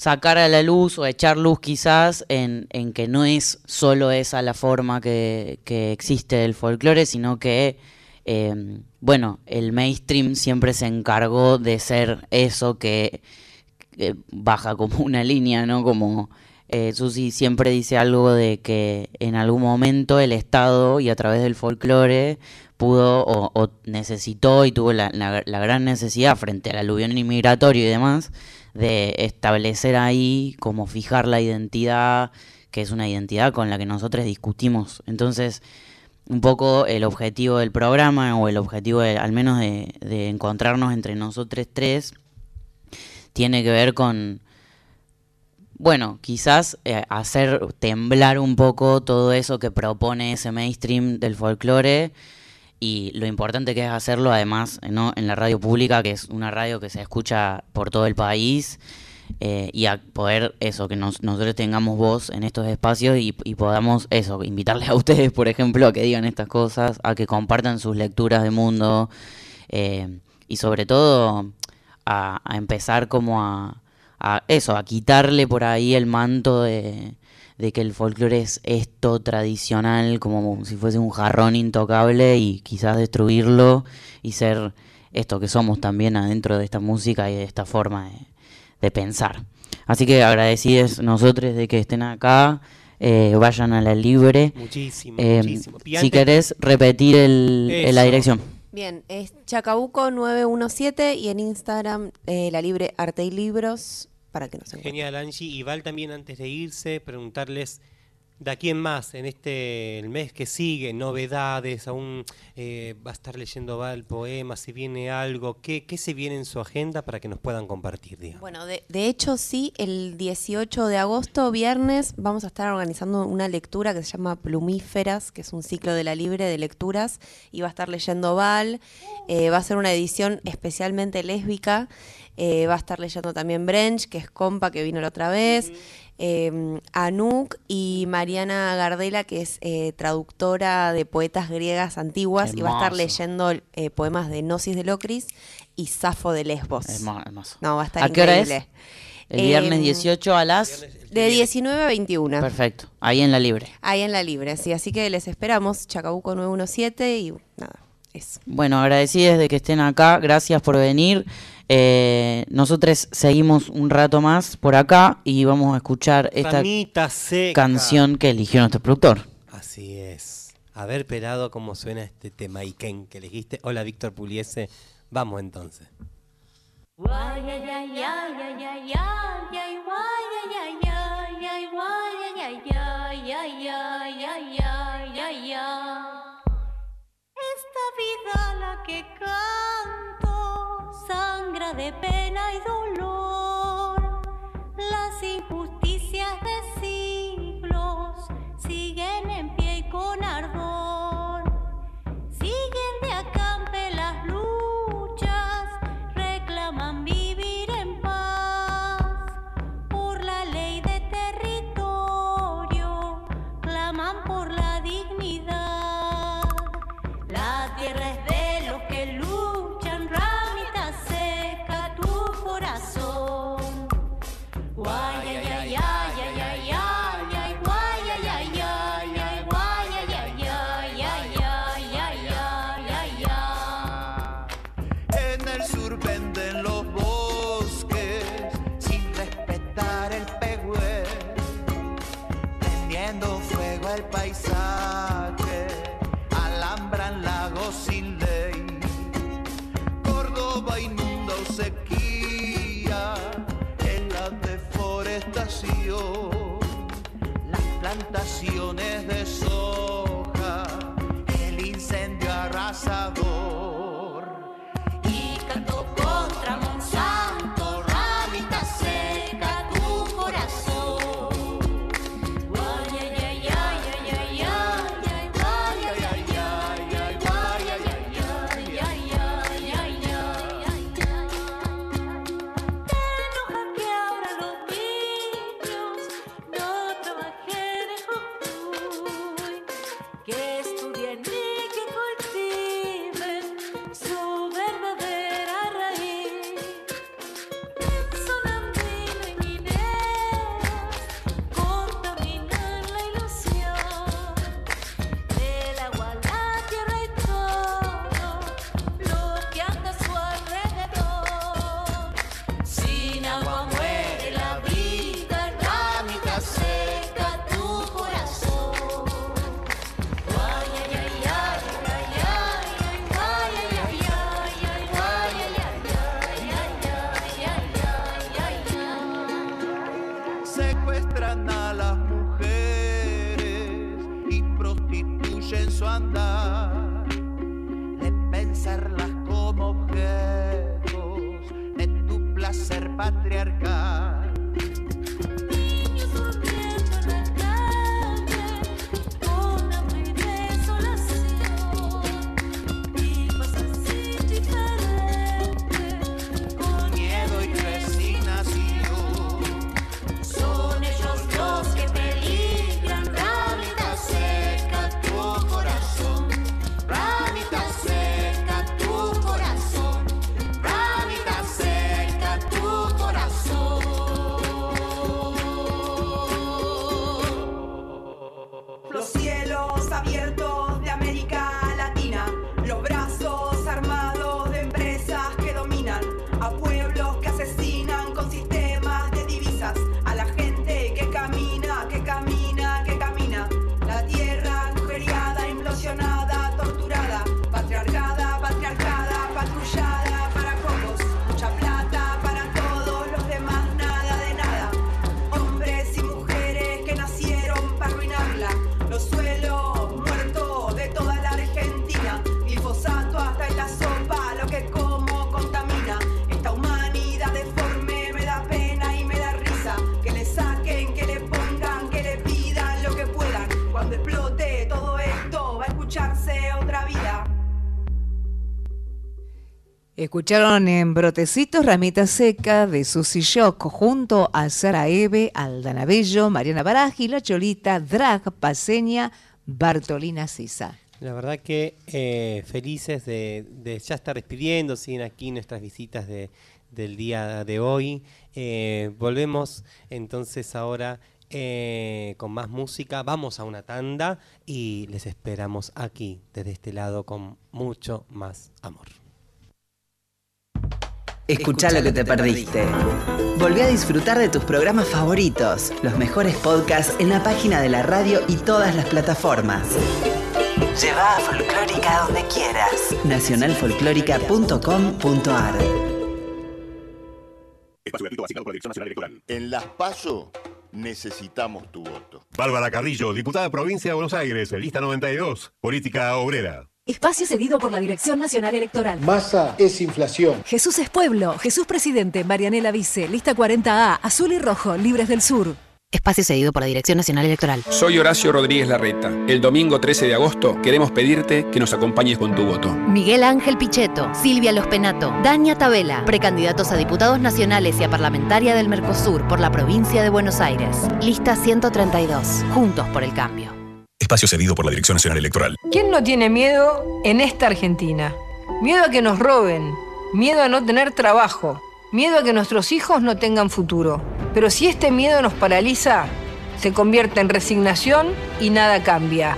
sacar a la luz o echar luz quizás en, en que no es solo esa la forma que, que existe del folclore, sino que, eh, bueno, el mainstream siempre se encargó de ser eso que, baja como una línea, ¿no? Como eh, Susi siempre dice algo de que en algún momento el Estado y a través del folclore pudo o, o necesitó y tuvo la, la- la gran necesidad frente al aluvión inmigratorio y demás de establecer ahí como fijar la identidad que es una identidad con la que nosotros discutimos. Entonces un poco el objetivo del programa o el objetivo de- al menos de, de encontrarnos entre nosotros tres tiene que ver con bueno, quizás eh, hacer temblar un poco todo eso que propone ese mainstream del folclore y lo importante que es hacerlo además ¿no? en la radio pública, que es una radio que se escucha por todo el país eh, y a poder eso, que nos- nosotros tengamos voz en estos espacios y, y podamos eso, invitarles a ustedes, por ejemplo, a que digan estas cosas, a que compartan sus lecturas de mundo eh, y sobre todo a, empezar como a eso, a quitarle por ahí el manto de, de que el folclore es esto tradicional, como si fuese un jarrón intocable y quizás destruirlo y ser esto que somos también adentro de esta música y de esta forma de, de pensar. Así que agradecidos nosotros de que estén acá, eh, vayan a la libre. Muchísimo, Eh, muchísimo. Si querés repetir el, eh, la dirección. Bien, es Chacabuco 917 y en Instagram eh, la libre arte y libros para que nos encuentren. Genial, Angie. Y Val también antes de irse, preguntarles de aquí en más, en este el mes que sigue, novedades, aún eh, va a estar leyendo Val poemas, si viene algo, ¿qué, ¿qué se viene en su agenda para que nos puedan compartir, digamos? Bueno, de, de hecho sí, el 18 de agosto, viernes, vamos a estar organizando una lectura que se llama Plumíferas, que es un ciclo de la libre de lecturas, y va a estar leyendo Val, eh, va a ser una edición especialmente lésbica, eh, va a estar leyendo también Brench, que es compa, que vino la otra vez, eh, Anouk y Mariana Gardela, que es eh, traductora de poetas griegas antiguas, y va a estar leyendo eh, poemas de Gnosis de Locris y Safo de Lesbos. Hermoso. No, va a estar ¿A qué hora es? El viernes Em, 18 a las... De 19 a 21. Perfecto, ahí en la libre. Ahí en la libre, sí. Así que les esperamos, Chacabuco 917 y nada, eso. Bueno, agradecidos de que estén acá, gracias por venir. Eh, nosotros seguimos un rato más por acá y vamos a escuchar esta canción que eligió nuestro productor. Así es. A ver, pelado, cómo suena este tema Iken que elegiste. Hola, Víctor Puliese. Vamos entonces. Esta vida la que canto sangra de pena y dolor. Prendiendo fuego al paisaje, alambran lagos sin ley. Córdoba inunda o sequía. En la deforestación, las plantaciones de soja, Escucharon en Brotecitos Ramita Seca de Susy Shock junto a Sara Eve, Aldana Bello, Mariana Baraji, La Cholita, Drag, Paseña, Bartolina Sisa. La verdad que eh, felices de, ya estar despidiendo, siguen aquí nuestras visitas de, del día de hoy. Eh, volvemos entonces ahora eh, con más música, vamos a una tanda y les esperamos aquí, desde este lado, con mucho más amor. Escucha lo que te perdiste. Volví a disfrutar de tus programas favoritos, los mejores podcasts en la página de la radio y todas las plataformas. Lleva a Folclórica donde quieras. nacionalfolclórica.com.ar. En Las PASO necesitamos tu voto. Bárbara Carrillo, diputada provincia de Buenos Aires, lista 92, política obrera. Espacio cedido por la Dirección Nacional Electoral. Masa es inflación. Jesús es pueblo, Jesús presidente, Marianela Vice, lista 40A, azul y rojo, libres del sur. Espacio cedido por la Dirección Nacional Electoral. Soy Horacio Rodríguez Larreta. El domingo 13 de agosto queremos pedirte que nos acompañes con tu voto. Miguel Ángel Pichetto, Silvia Lospenato, Daña Tabela, precandidatos a diputados nacionales y a parlamentaria del Mercosur por la provincia de Buenos Aires. Lista 132. Juntos por el cambio. Espacio cedido por la Dirección Nacional Electoral. ¿Quién no tiene miedo en esta Argentina? Miedo a que nos roben, miedo a no tener trabajo, miedo a que nuestros hijos no tengan futuro. Pero si este miedo nos paraliza, se convierte en resignación y nada cambia.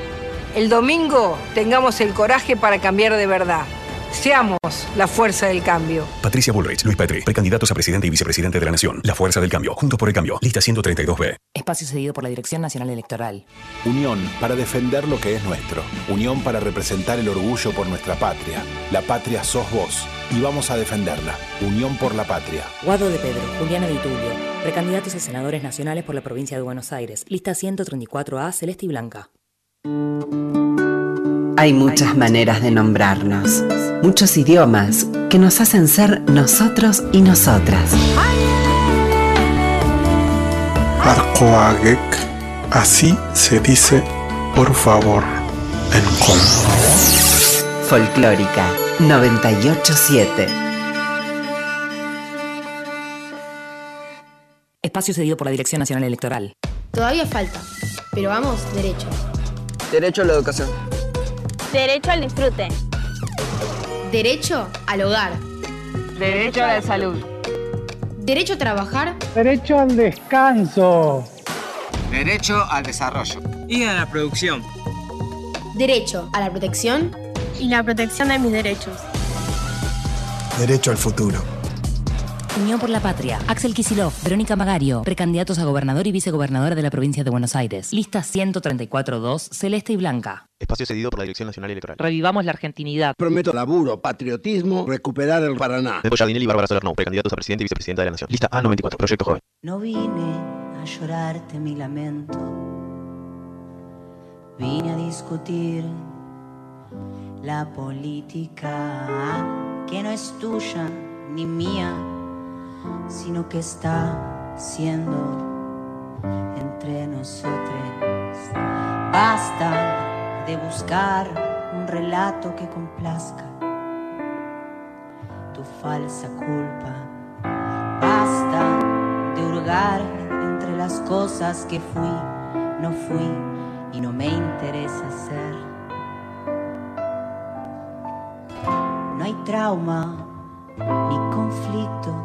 El domingo tengamos el coraje para cambiar de verdad. Seamos la fuerza del cambio. Patricia Bullrich, Luis Petri, precandidatos a presidente y vicepresidente de la Nación. La Fuerza del Cambio, Juntos por el Cambio, lista 132B. Espacio cedido por la Dirección Nacional Electoral. Unión para defender lo que es nuestro. Unión para representar el orgullo por nuestra patria. La patria sos vos y vamos a defenderla. Unión por la patria. Guado de Pedro, Juliana Di Tulio, precandidatos a senadores nacionales por la provincia de Buenos Aires. Lista 134A, celeste y blanca. Hay muchas maneras de nombrarnos, muchos idiomas que nos hacen ser nosotros y nosotras. Arcoagek, así se dice por favor en Congo. Folclórica 987. Espacio cedido por la Dirección Nacional Electoral. Todavía falta, pero vamos derecho. Derecho a la educación. Derecho al disfrute. Derecho al hogar. Derecho a la salud. Derecho a trabajar. Derecho al descanso. Derecho al desarrollo. Y a la producción. Derecho a la protección. Y la protección de mis derechos. Derecho al futuro. Unión por la Patria. Axel Kisilov, Verónica Magario, precandidatos a gobernador y vicegobernadora de la provincia de Buenos Aires. Lista 134-2, celeste y blanca. Espacio cedido por la Dirección Nacional Electoral. Revivamos la argentinidad. Prometo laburo, patriotismo, recuperar el Paraná. Neto Jardinelli y Bárbara Salerno, precandidatos a presidente y vicepresidenta de la Nación. Lista A94, Proyecto Joven. No vine a llorarte mi lamento. vine a discutir la política que no es tuya ni mía, sino que está siendo entre nosotros. Basta de buscar un relato que complazca tu falsa culpa. Basta de hurgar entre las cosas que fui, no fui y no me interesa ser. No hay trauma ni conflicto con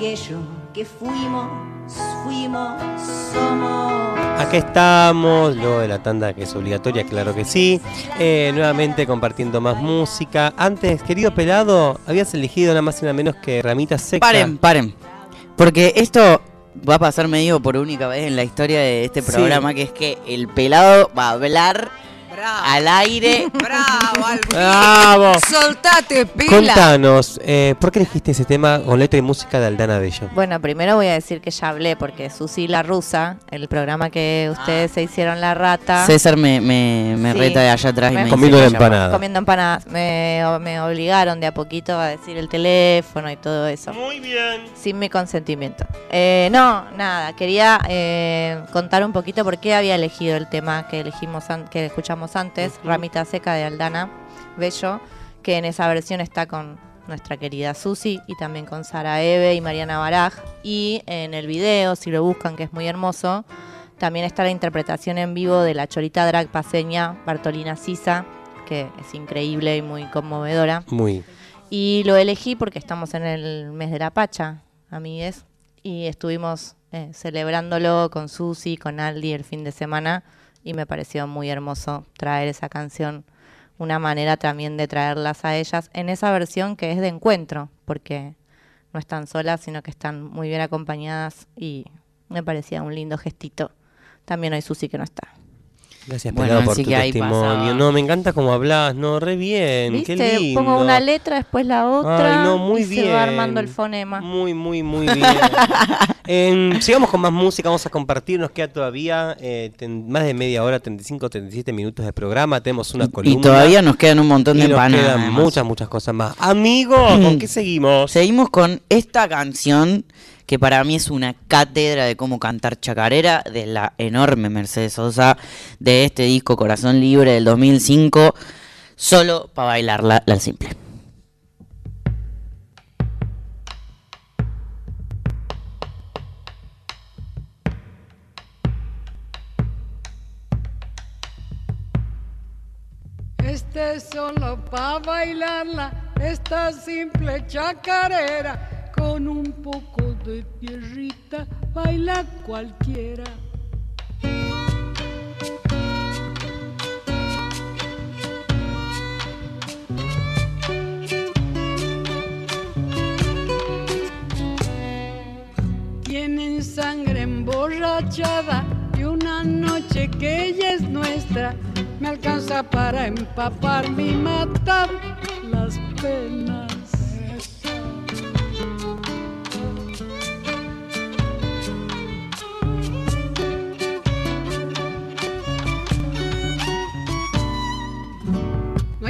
aquello que fuimos, fuimos, somos. Acá estamos, luego de la tanda que es obligatoria, claro que sí. Eh, nuevamente compartiendo más música. Antes, querido pelado, habías elegido nada más y nada menos que Ramita Seca. Paren, paren. Porque esto va a pasar medio por única vez en la historia de este Sí. programa, que es que el pelado va a hablar al aire. Bravo, Bravo. Soltate, pila. Contanos, eh, ¿por qué elegiste ese tema con letra y música de Aldana Bello? Bueno, primero voy a decir que ya hablé porque Susi la Rusa, el programa que ustedes se hicieron la rata. César me, me, me Sí. reta de allá atrás y me, dice Comiendo que la llama. empanada. Comiendo empanadas. Me, me obligaron de a poquito a decir el teléfono y todo eso. Muy bien. Sin mi consentimiento. Eh, no, nada. Quería eh, contar un poquito por qué había elegido el tema que elegimos que escuchamos antes, Ramita Seca de Aldana Bello, que en esa versión está con nuestra querida Susi y también con Sara Eve y Mariana Baraj. Y en el video, si lo buscan, que es muy hermoso, también está la interpretación en vivo de la chorita drag paseña Bartolina Sisa, que es increíble y muy conmovedora. Muy. Y lo elegí porque estamos en el mes de la Pacha, amigues, y estuvimos eh, celebrándolo con Susi, con Aldi el fin de semana, y me pareció muy hermoso traer esa canción, una manera también de traerlas a ellas en esa versión que es de encuentro, porque no están solas, sino que están muy bien acompañadas y me parecía un lindo gestito. También hay Susi que no está. Gracias, Bueno, pelado, por tu testimonio. No, me encanta cómo hablas, no, re bien, qué ¿Viste? lindo. Pongo una letra, después la otra, Ay, no, muy y se bien. va armando el fonema. Muy, muy, muy bien. Em, sigamos con más música, vamos a compartir, nos queda todavía eh, ten- más de media hora, 35, 37 minutos de programa, tenemos una columna. Y todavía nos quedan un montón de y nos empanadas. quedan muchas, muchas cosas más. Amigo, ¿con qué seguimos? Seguimos con esta canción que para mí es una cátedra de cómo cantar chacarera de la enorme Mercedes Sosa de este disco Corazón Libre del 2005, solo para bailarla la simple. Este es solo para bailarla, esta simple chacarera, con un poco de tierrita, baila cualquiera. Tienen sangre emborrachada y una noche que ella es nuestra me alcanza para empaparme y matar las penas.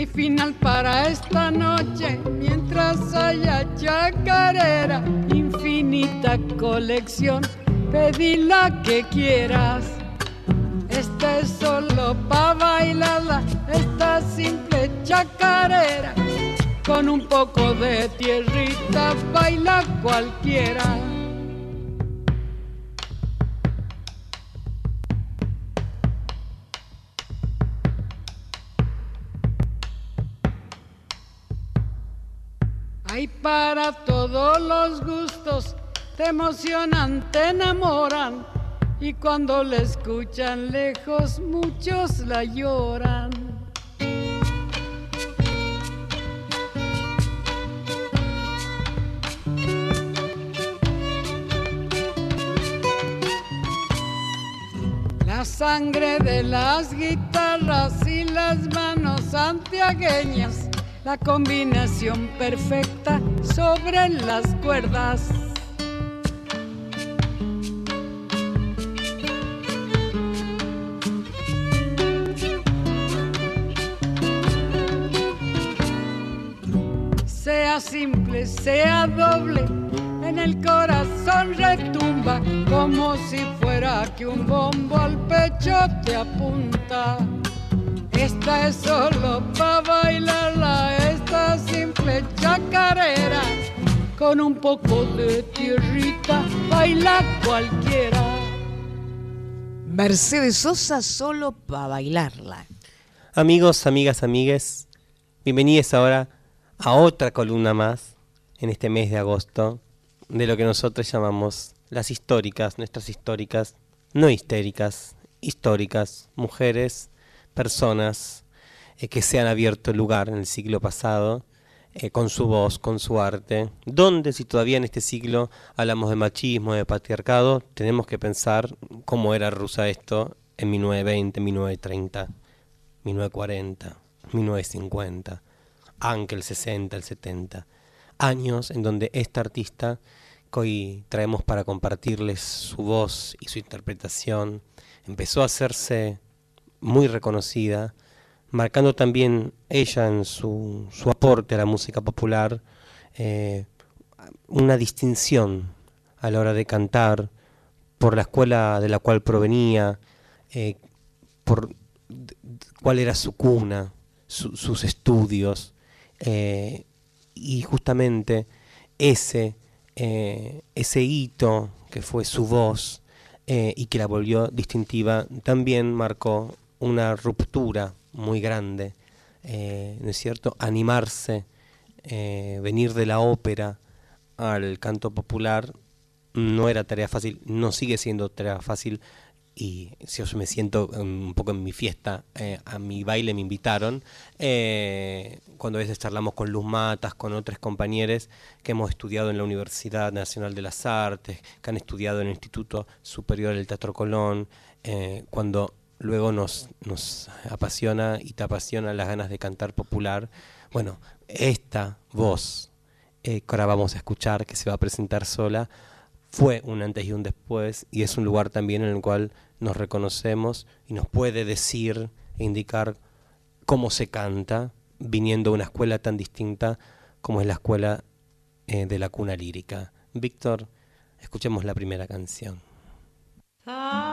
Hay final para esta noche mientras haya chacarera, infinita colección, pedí la que quieras. Esta es solo pa' bailarla, esta simple chacarera, con un poco de tierrita baila cualquiera. Para todos los gustos, te emocionan, te enamoran. Y cuando la escuchan lejos, muchos la lloran. La sangre de las guitarras y las manos santiagueñas, la combinación perfecta sobre las cuerdas. Sea simple, sea doble, en el corazón retumba como si fuera que un bombo al pecho te apunta. Esta es solo para bailarla, esta simple chacarera, con un poco de tierrita baila cualquiera. Mercedes Sosa solo para bailarla. Amigos, amigas, amigues, bienvenidos ahora a otra columna más en este mes de agosto de lo que nosotros llamamos las históricas, nuestras históricas, no histéricas, históricas, mujeres, personas eh, que se han abierto lugar en el siglo pasado eh, con su voz, con su arte. ¿Dónde, si todavía en este siglo hablamos de machismo, de patriarcado, tenemos que pensar cómo era rusa esto en 1920, 1930, 1940, 1950, aunque el 60, el 70? Años en donde esta artista que hoy traemos para compartirles su voz y su interpretación empezó a hacerse muy reconocida, marcando también ella en su, su aporte a la música popular eh, una distinción a la hora de cantar por la escuela de la cual provenía, eh, por cuál era su cuna, su- sus estudios, eh, y justamente ese, ese hito que fue su voz y que la volvió distintiva, también marcó una ruptura muy grande, eh, ¿no es cierto? Animarse, eh, venir de la ópera al canto popular no era tarea fácil, no sigue siendo tarea fácil y si yo me siento un poco en mi fiesta, eh, a mi baile me invitaron, cuando a veces charlamos con Luz Matas, con otros compañeros que hemos estudiado en la Universidad Nacional de las Artes, que han estudiado en el Instituto Superior del Teatro Colón, cuando luego nos, nos apasiona y te apasiona las ganas de cantar popular, bueno, esta voz eh, que ahora vamos a escuchar, que se va a presentar sola, fue un antes y un después y es un lugar también en el cual nos reconocemos y nos puede decir e indicar cómo se canta viniendo de una escuela tan distinta como es la escuela eh, de la cuna lírica. Víctor, escuchemos la primera canción. Este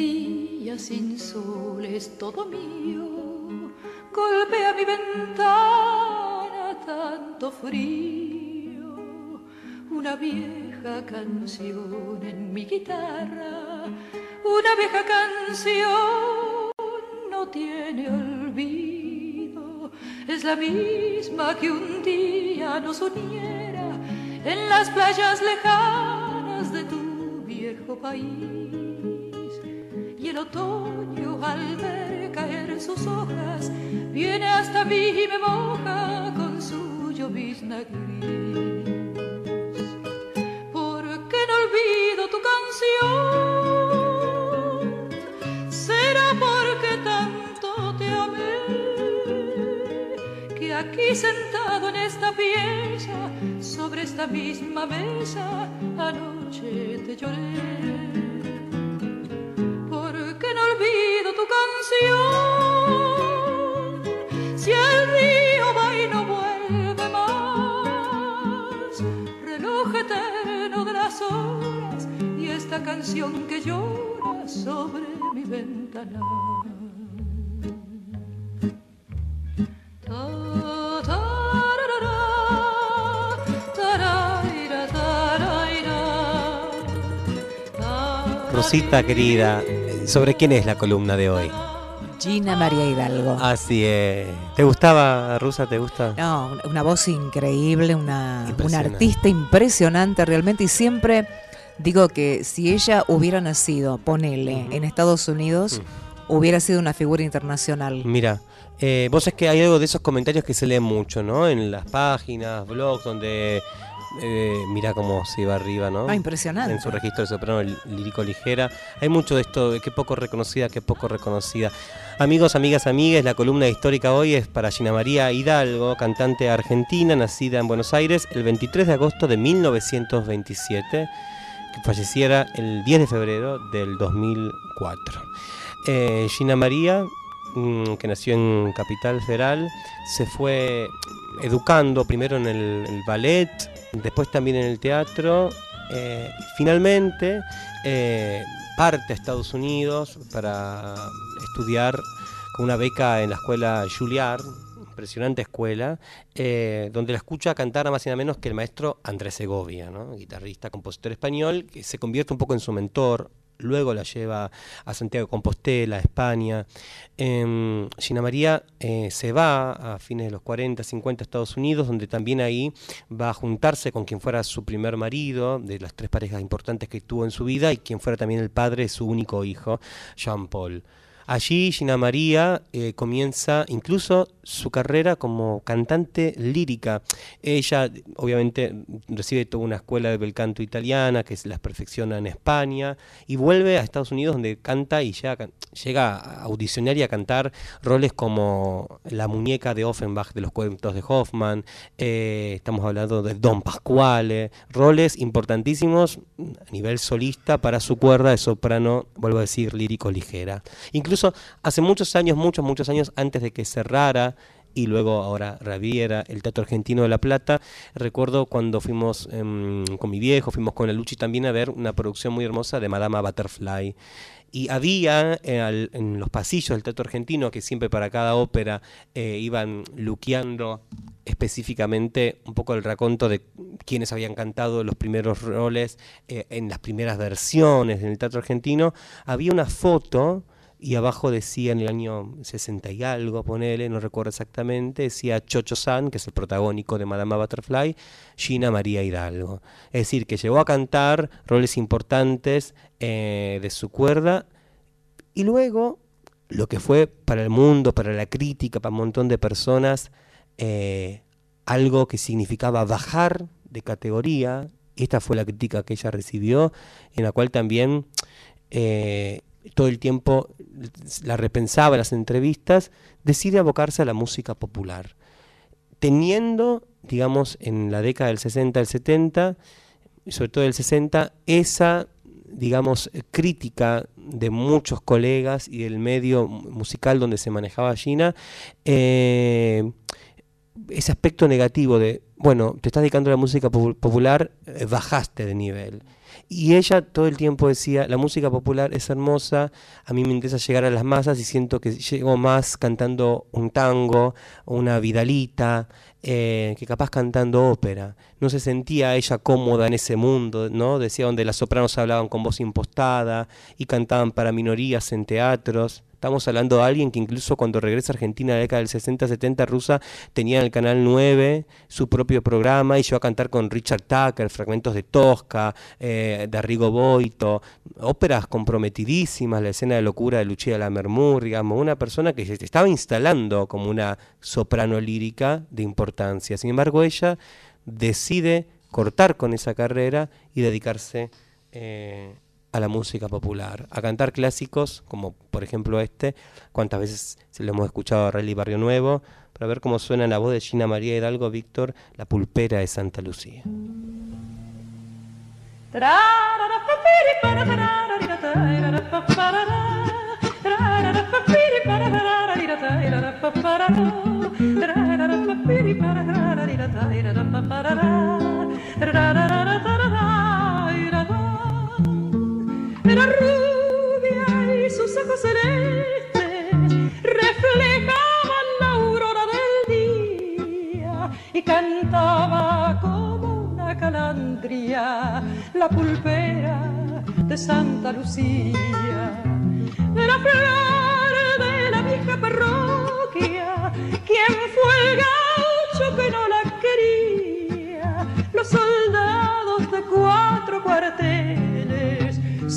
día sin sol es todo mío, golpea mi ventana tanto frío, una vieja canción en mi guitarra, una vieja canción no tiene olvido, es la misma que un día nos uniera en las playas lejanas de tu viejo país el otoño al ver caer sus hojas viene hasta mí y me moja con su llovizna gris. ¿Por qué no olvido tu canción? Será porque tanto te amé que aquí sentado en esta pieza, sobre esta misma mesa, anoche te lloré. Tu canción? Si el río va y no vuelve más, reloj eterno de las horas y esta canción que llora sobre mi ventana. Rosita querida, ¿sobre quién es la columna de hoy? Gina María Hidalgo. Así es. ¿Te gustaba, Rusa? ¿Te gusta? No, una voz increíble, una, artista impresionante realmente y siempre digo que si ella hubiera nacido, ponele, en Estados Unidos, hubiera sido una figura internacional. Mira, eh, vos es que hay algo de esos comentarios que se leen mucho, ¿no? En las páginas, blogs, donde eh, mira cómo se iba arriba, ¿no? Ah, impresionante. En su registro de soprano lírico ligera. Hay mucho de esto, qué poco reconocida, qué poco reconocida. Amigos, amigas, amigues, la columna histórica hoy es para Gina María Hidalgo, cantante argentina, nacida en Buenos Aires el 23 de agosto de 1927, que falleciera el 10 de febrero del 2004. Eh, Gina María, mm, que nació en Capital Federal, se fue educando primero en el, el ballet, después también en el teatro. eh, finalmente eh, parte a Estados Unidos para estudiar con una beca en la escuela Juilliard, impresionante escuela, eh, donde la escucha cantar nada más y nada menos que el maestro Andrés Segovia, guitarrista, compositor español, que se convierte un poco en su mentor. Luego la lleva a Santiago de Compostela, a España. Eh, Gina María eh, se va a fines de los 40, 50 a Estados Unidos, donde también ahí va a juntarse con quien fuera su primer marido, de las tres parejas importantes que tuvo en su vida, y quien fuera también el padre de su único hijo, Jean Paul. Allí Gina María eh, comienza incluso su carrera como cantante lírica. Ella obviamente recibe toda una escuela de bel canto italiana que las perfecciona en España y vuelve a Estados Unidos donde canta y llega, a can- llega a audicionar y a cantar roles como la muñeca de Offenbach de los cuentos de Hoffman, eh, estamos hablando de Don Pasquale, roles importantísimos a nivel solista para su cuerda de soprano, vuelvo a decir, lírico ligera. Incluso hace muchos años, muchos, muchos años antes de que cerrara y luego ahora reabriera el Teatro Argentino de La Plata, recuerdo cuando fuimos em, con mi viejo, fuimos con la Luchi también a ver una producción muy hermosa de Madama Butterfly. Y había eh, en los pasillos del Teatro Argentino, que siempre para cada ópera eh, iban luqueando específicamente un poco el raconto de quienes habían cantado los primeros roles eh, en las primeras versiones del Teatro Argentino, había una foto y abajo decía en el año 60 y algo, ponele, no recuerdo exactamente, decía Chocho San, que es el protagónico de Madama Butterfly, Gina María Hidalgo. Es decir, que llegó a cantar roles importantes eh, de su cuerda y luego lo que fue para el mundo, para la crítica, para un montón de personas, eh, algo que significaba bajar de categoría. Esta fue la crítica que ella recibió, en la cual también eh, todo el tiempo la repensaba en las entrevistas, decide abocarse a la música popular. Teniendo, digamos, en la década del 60, del 70, y sobre todo del 60, esa, digamos, crítica de muchos colegas y del medio musical donde se manejaba Gina, eh, ese aspecto negativo de, bueno, te estás dedicando a la música popu- popular, eh, bajaste de nivel. Y ella todo el tiempo decía, la música popular es hermosa, a mí me interesa llegar a las masas y siento que llego más cantando un tango, una vidalita, eh, que capaz cantando ópera. No se sentía ella cómoda en ese mundo, ¿no? Decía donde las sopranos hablaban con voz impostada y cantaban para minorías en teatros. Estamos hablando de alguien que incluso cuando regresa a Argentina en la década del 60-70 rusa tenía en el Canal 9 su propio programa y llegó a cantar con Richard Tucker, fragmentos de Tosca, eh, de Arrigo Boito, óperas comprometidísimas, la escena de locura de Lucia Lammermoor, digamos, una persona que se estaba instalando como una soprano lírica de importancia. Sin embargo, ella decide cortar con esa carrera y dedicarse eh, a la música popular, a cantar clásicos, como por ejemplo este, cuántas veces se lo hemos escuchado a Rally Barrio Nuevo, para ver cómo suena la voz de Gina María Hidalgo Víctor, la pulpera de Santa Lucía. Era rubia y sus ojos celestes reflejaban la aurora del día y cantaba como una calandria la pulpera de Santa Lucía. La flor de la vieja parroquia, quien fue el gaucho que no la quería, los soldados de cuatro cuarteles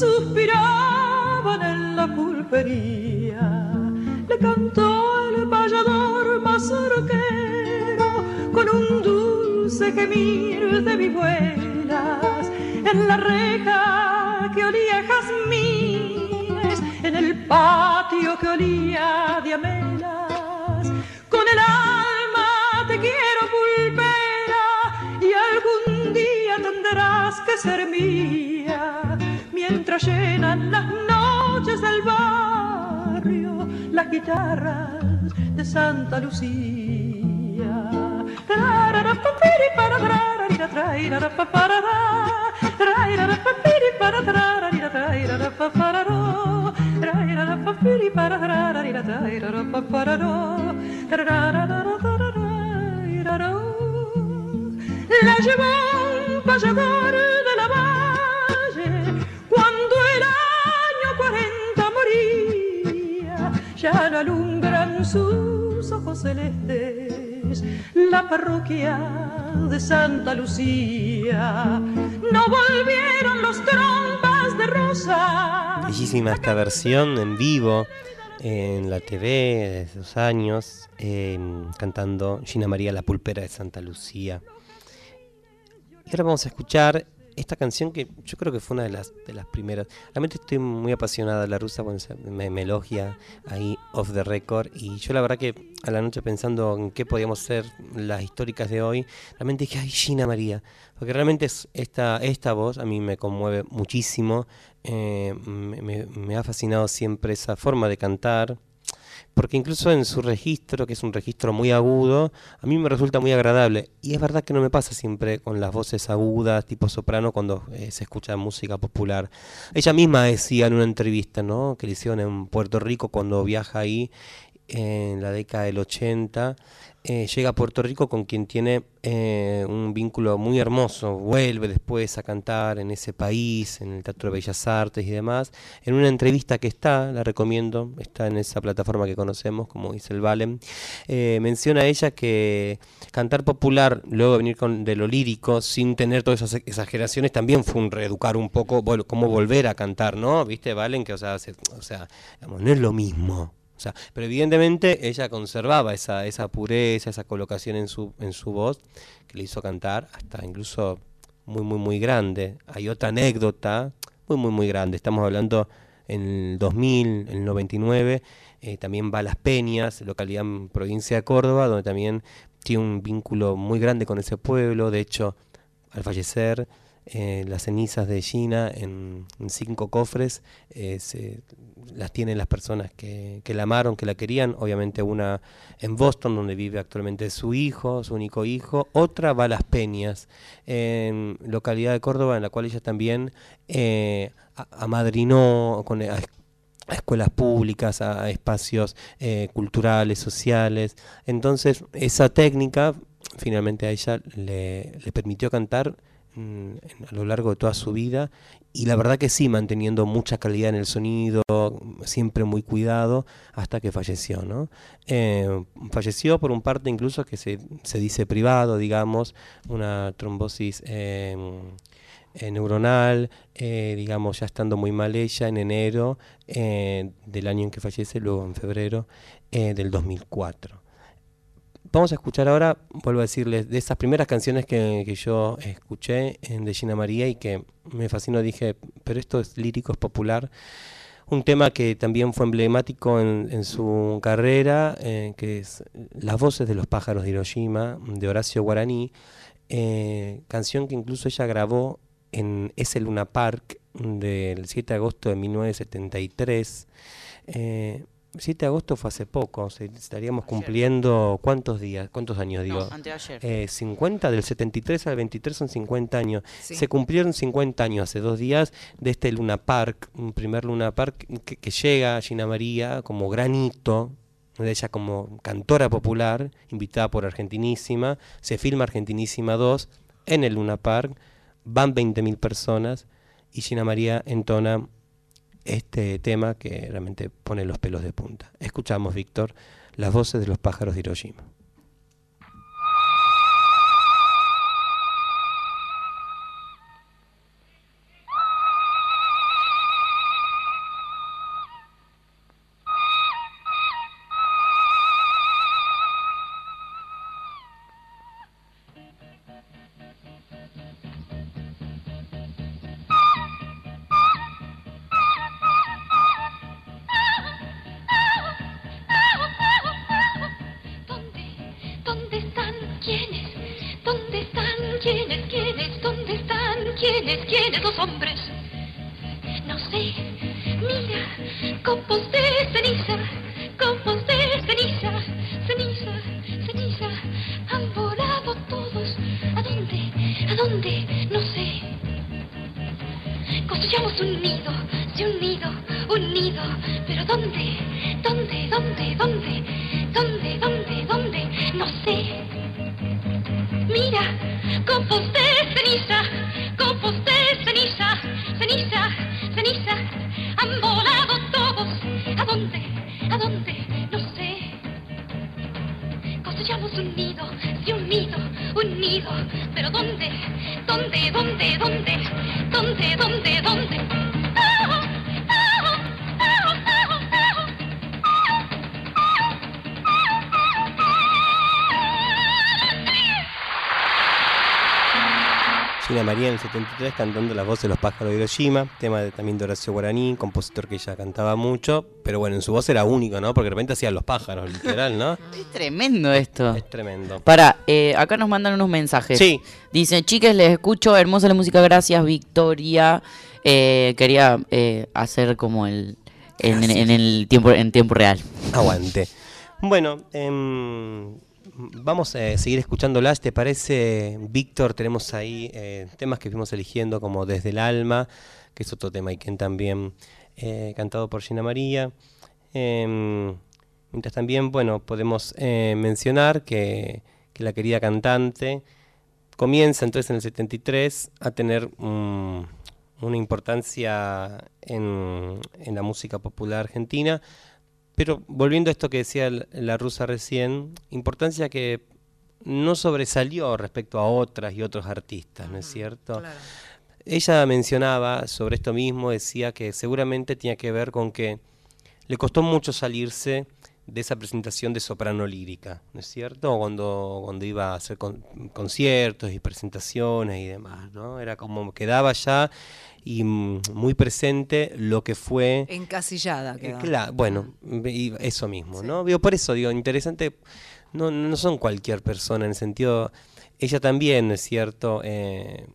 suspiraban en la pulpería. Le cantó el payador mazorquero con un dulce gemir de vihuelas en la reja que olía jazmines, en el patio que olía diamelas. Con el alma te quiero pulpera y algún día tendrás que ser mía mientras llenan las noches del barrio las guitarras de Santa Lucía. La llevó un payador de la ojos celestes la parroquia de Santa Lucía. No volvieron los trompas de rosa. Bellísima esta versión en vivo en la TV de esos años, eh, cantando Gina María La Pulpera de Santa Lucía. Y ahora vamos a escuchar esta canción que yo creo que fue una de las, de las primeras. Realmente estoy muy apasionada de la rusa, bueno, me, me, elogia ahí off the record. Y yo la verdad que a la noche pensando en qué podíamos ser las históricas de hoy, realmente dije, ay, Gina María. Porque realmente es esta, esta voz a mí me conmueve muchísimo. Eh, me, me ha fascinado siempre esa forma de cantar porque incluso en su registro, que es un registro muy agudo, a mí me resulta muy agradable. Y es verdad que no me pasa siempre con las voces agudas, tipo soprano, cuando eh, se escucha música popular. Ella misma decía en una entrevista, ¿no? Que le hicieron en Puerto Rico cuando viaja ahí en la década del 80, eh, llega a Puerto Rico con quien tiene eh, un vínculo muy hermoso, vuelve después a cantar en ese país, en el Teatro de Bellas Artes y demás. En una entrevista que está, la recomiendo, está en esa plataforma que conocemos, como dice el Valen, eh, menciona ella que cantar popular, luego venir con, de lo lírico, sin tener todas esas exageraciones, también fue un reeducar un poco, bueno, cómo volver a cantar, ¿no? ¿Viste, Valen? Que, o sea, o sea no es lo mismo pero evidentemente ella conservaba esa, esa pureza, esa colocación en su, en su voz que le hizo cantar hasta incluso muy, muy, muy grande. Hay otra anécdota muy, muy, muy grande. Estamos hablando en el 2000, en el 99, eh, también va a Las Peñas, localidad en provincia de Córdoba, donde también tiene un vínculo muy grande con ese pueblo. De hecho, al fallecer, eh, las cenizas de Gina en, cinco cofres eh, se, las tienen las personas que, la amaron, que la querían. Obviamente una en Boston, donde vive actualmente su hijo, su único hijo. Otra va a Las Peñas, en localidad de Córdoba, en la cual ella también eh, amadrinó con, a, escuelas públicas, a, espacios eh, culturales, sociales. Entonces, esa técnica finalmente a ella le, permitió cantar a lo largo de toda su vida y la verdad que sí, manteniendo mucha calidad en el sonido, siempre muy cuidado, hasta que falleció, ¿no? Eh, falleció por un parte incluso que se, se dice privado, digamos, una trombosis eh, neuronal, eh, digamos, ya estando muy mal ella en enero del año en que fallece, luego en febrero del 2004 vamos a escuchar ahora, vuelvo a decirles, de esas primeras canciones que, yo escuché en de Gina María y que me fascinó, dije, pero esto es lírico, es popular. Un tema que también fue emblemático en, su carrera, eh, que es Las voces de los pájaros de Hiroshima, de Horacio Guaraní, eh, canción que incluso ella grabó en ese Luna Park del 7 de agosto de 1973. 7 de agosto fue hace poco, estaríamos cumpliendo cuántos días, cuántos años digo. Eh, 50 del 73 al 23 son 50 años. Se cumplieron 50 años hace dos días de este Luna Park, un primer Luna Park que, llega a Gina María como granito de ella como cantora popular, invitada por Argentinísima, se filma Argentinísima 2 en el Luna Park, van 20.000 personas y Gina María entona este tema que realmente pone los pelos de punta. Escuchamos, Víctor, las voces de los pájaros de Hiroshima. 1973 cantando las voces de los pájaros de Hiroshima, tema de, también de Horacio Guaraní, compositor que ya cantaba mucho, pero bueno, en su voz era único, ¿no? Porque de repente hacían los pájaros, literal, ¿no? es tremendo esto. Es tremendo. Para, eh, acá nos mandan unos mensajes. Sí. Dicen, chiques, les escucho, hermosa la música, gracias, Victoria. Eh, quería eh, hacer como el... En, el tiempo, en tiempo real. Aguante. Bueno, eh, vamos a seguir escuchándolas. ¿Te parece, Víctor? Tenemos ahí eh, temas que fuimos eligiendo como Desde el Alma, que es otro tema y que también eh, cantado por Gina María. Em, mientras también, bueno, podemos eh, mencionar que, que la querida cantante comienza entonces en el 73 a tener una importancia en, en la música popular argentina. Pero volviendo a esto que decía la rusa recién, importancia que no sobresalió respecto a otras y otros artistas, ¿no es cierto? Ella mencionaba sobre esto mismo, decía que seguramente tenía que ver con que le costó mucho salirse de esa presentación de soprano lírica, ¿no es cierto? Cuando, cuando iba a hacer con- conciertos y presentaciones y demás, ¿no? Era como quedaba ya y mm, muy presente lo que fue Encasillada. eh, quedó. cla- bueno, y eso mismo, ¿no? Digo, por eso digo, interesante, no, no son cualquier persona en el sentido, ella también, ¿no es cierto? Eh,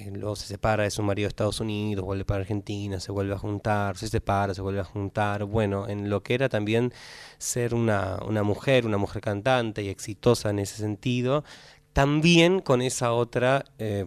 eh, luego se separa de su marido de Estados Unidos, vuelve para Argentina, se vuelve a juntar, se separa, se vuelve a juntar, bueno, en lo que era también ser una, una mujer, una mujer cantante y exitosa en ese sentido, también con esa otra eh,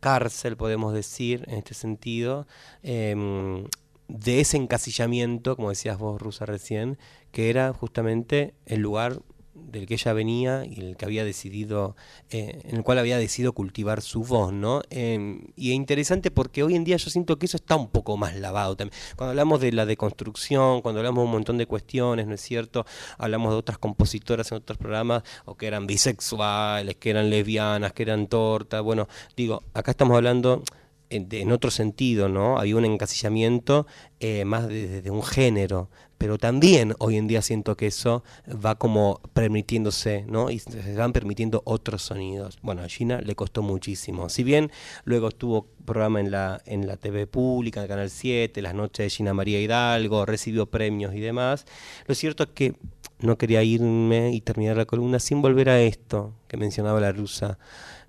cárcel, podemos decir, en este sentido, em, de ese encasillamiento, como decías vos, Rusa, recién, que era justamente el lugar del que ella venía y el que había decidido, eh, en el cual había decidido cultivar su voz, ¿no? Em, y es interesante porque hoy en día yo siento que eso está un poco más lavado también. Cuando hablamos de la deconstrucción, cuando hablamos de un montón de cuestiones, ¿no es cierto? Hablamos de otras compositoras en otros programas, o que eran bisexuales, que eran lesbianas, que eran tortas, bueno, digo, acá estamos hablando en, otro sentido, ¿no? Había un encasillamiento eh, más desde de un género, pero también hoy en día siento que eso va como permitiéndose, ¿no? Y se van permitiendo otros sonidos. Bueno, a Gina le costó muchísimo. Si bien luego estuvo programa en la, en la TV pública, en el Canal 7, las noches de Gina María Hidalgo, recibió premios y demás, lo cierto es que no quería irme y terminar la columna sin volver a esto que mencionaba la rusa,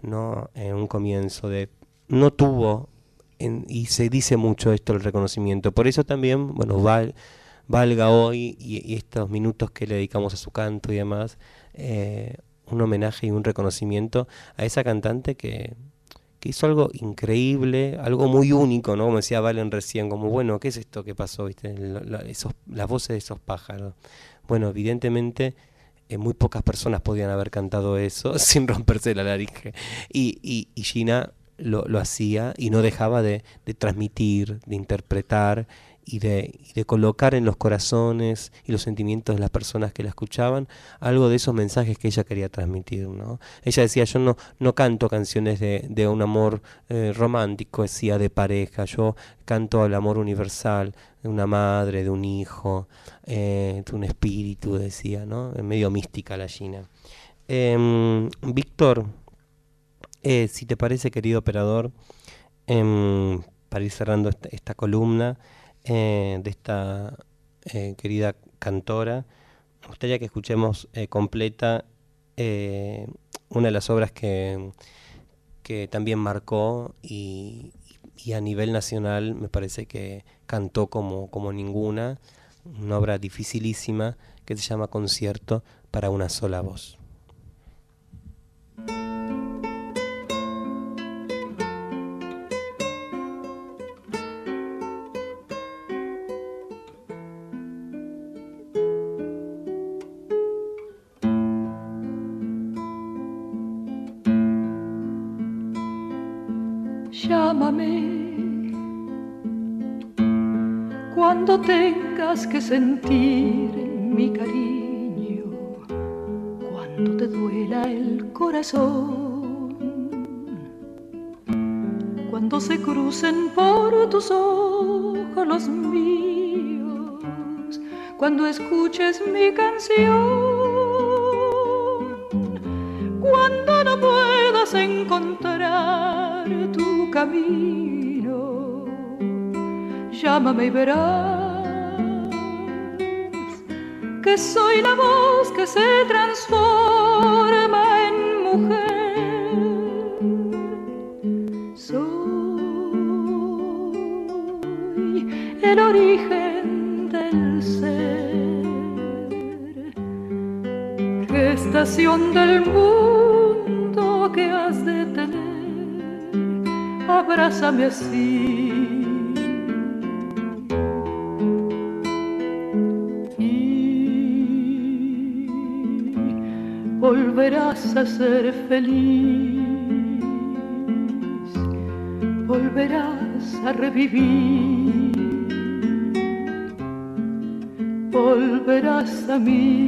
¿no? En un comienzo de no tuvo y se dice mucho esto el reconocimiento. Por eso también, bueno, val- valga hoy y, estos minutos que le dedicamos a su canto y demás, eh, un homenaje y un reconocimiento a esa cantante que, que hizo algo increíble, algo muy único, ¿no? Como decía Valen recién, como, bueno, ¿qué es esto que pasó? ¿Viste? La- las voces de esos pájaros. Bueno, evidentemente eh, muy pocas personas podían haber cantado eso sin romperse la laringe. Y, y, y Gina lo, hacía y no dejaba de, de transmitir, de interpretar y de, de colocar en los corazones y los sentimientos de las personas que la escuchaban algo de esos mensajes que ella quería transmitir. ¿no? Ella decía, yo no, no canto canciones de, de un amor eh, romántico, decía, de pareja, yo canto al amor universal, de una madre, de un hijo, eh, de un espíritu, decía, ¿no? medio mística la Gina. Em, Víctor, eh, si te parece, querido operador, em, para ir cerrando esta, columna eh, de esta eh, querida cantora, me gustaría que escuchemos completa una de las obras que, que también marcó y, y a nivel nacional me parece que cantó como, como ninguna, una obra dificilísima que se llama Concierto para una sola voz. Cuando escuches mi canción, cuando no puedas encontrar tu camino, llámame y verás que soy la voz que se transforma a ser feliz, volverás a revivir, volverás a mí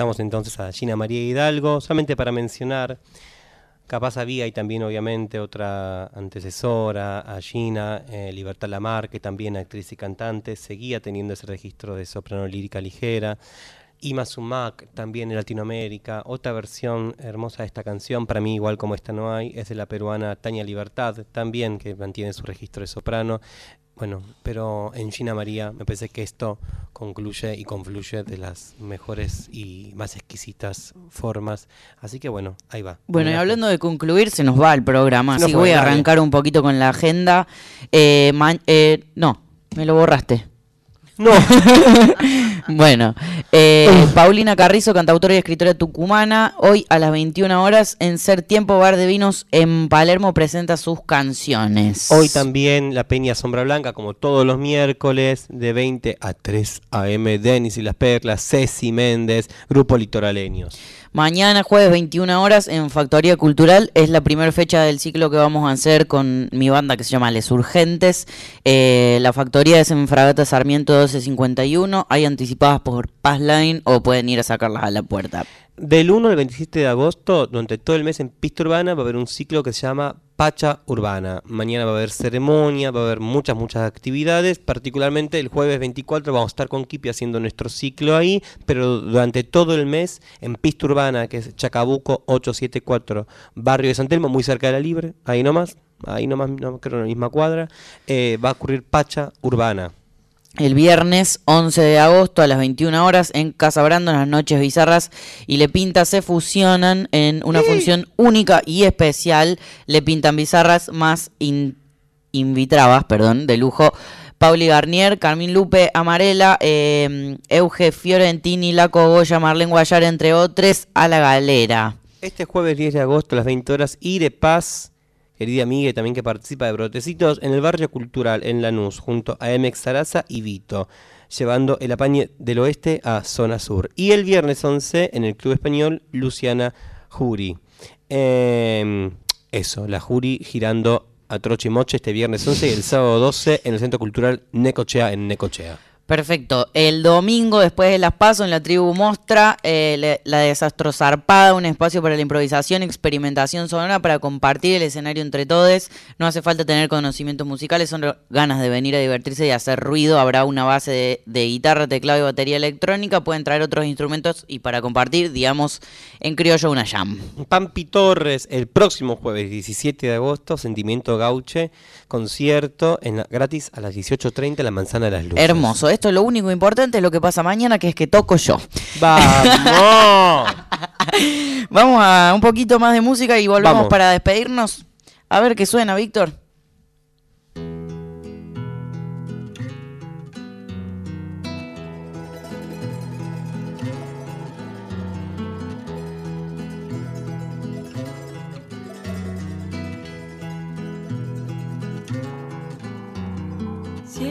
Entonces a Gina María Hidalgo, solamente para mencionar, capaz había y también obviamente otra antecesora, a Gina, eh, Libertad Lamar, que también actriz y cantante, seguía teniendo ese registro de soprano lírica ligera. Ima Sumac, también en Latinoamérica, otra versión hermosa de esta canción, para mí igual como esta no hay, es de la peruana Tania Libertad, también que mantiene su registro de soprano. Bueno, pero en Gina María me parece que esto concluye y confluye de las mejores y más exquisitas formas. Así que bueno, ahí va. Bueno, y hablando de concluir, se nos va el programa, así que voy a arrancar un poquito con la agenda. Eh, eh, no, me lo borraste. No. bueno, eh, Paulina Carrizo, cantautora y escritora tucumana, hoy a las 21 horas en Ser Tiempo Bar de Vinos en Palermo presenta sus canciones. Hoy también la Peña Sombra Blanca, como todos los miércoles, de 20 a 3 am. Denis y las Perlas, Ceci Méndez, Grupo Litoraleños. Mañana, jueves 21 horas, en Factoría Cultural, es la primera fecha del ciclo que vamos a hacer con mi banda que se llama Les Urgentes. Eh, la factoría es en Fragata Sarmiento 1251. Hay anticipadas por Passline o pueden ir a sacarlas a la puerta. Del 1 al 27 de agosto, durante todo el mes en Pista Urbana, va a haber un ciclo que se llama Pacha Urbana. Mañana va a haber ceremonia, va a haber muchas, muchas actividades. Particularmente el jueves 24 vamos a estar con Kipi haciendo nuestro ciclo ahí, pero durante todo el mes en Pista Urbana, que es Chacabuco 874, barrio de San Telmo, muy cerca de la Libre, ahí nomás, ahí nomás, no, creo en la misma cuadra, eh, va a ocurrir Pacha Urbana. El viernes 11 de agosto a las 21 horas en Casa Brando, en las noches bizarras y Le Pinta se fusionan en una función única y especial. Le Pintan bizarras más in- invitravas, perdón, de lujo. Pauli Garnier, Carmín Lupe, Amarela, eh, Euge Fiorentini, Laco Goya, Marlene Guayar, entre otros, a la galera. Este jueves 10 de agosto a las 20 horas, Ire Paz, querida amiga y también que participa de Brotecitos, en el barrio cultural en Lanús, junto a Emex Sarasa y Vito, llevando el apañe del oeste a zona sur. Y el viernes 11 en el Club Español, Luciana Jury. Eh, eso, la Jury girando a Troche Moche este viernes 11 y el sábado 12 en el Centro Cultural Necochea en Necochea. Perfecto. El domingo, después de las pasos en la tribu Mostra, eh, la Desastro Zarpada, un espacio para la improvisación experimentación sonora para compartir el escenario entre todos. No hace falta tener conocimientos musicales, son ganas de venir a divertirse y hacer ruido. Habrá una base de, de guitarra, teclado y batería electrónica. Pueden traer otros instrumentos y para compartir, digamos, en criollo una jam. Pampi Torres, el próximo jueves 17 de agosto, Sentimiento Gauche, concierto en la- gratis a las 18.30 en la Manzana de las Luces. Hermoso. Esto es lo único importante, es lo que pasa mañana, que es que toco yo. ¡Vamos! Vamos a un poquito más de música y volvemos Vamos. para despedirnos. A ver qué suena, Víctor. Si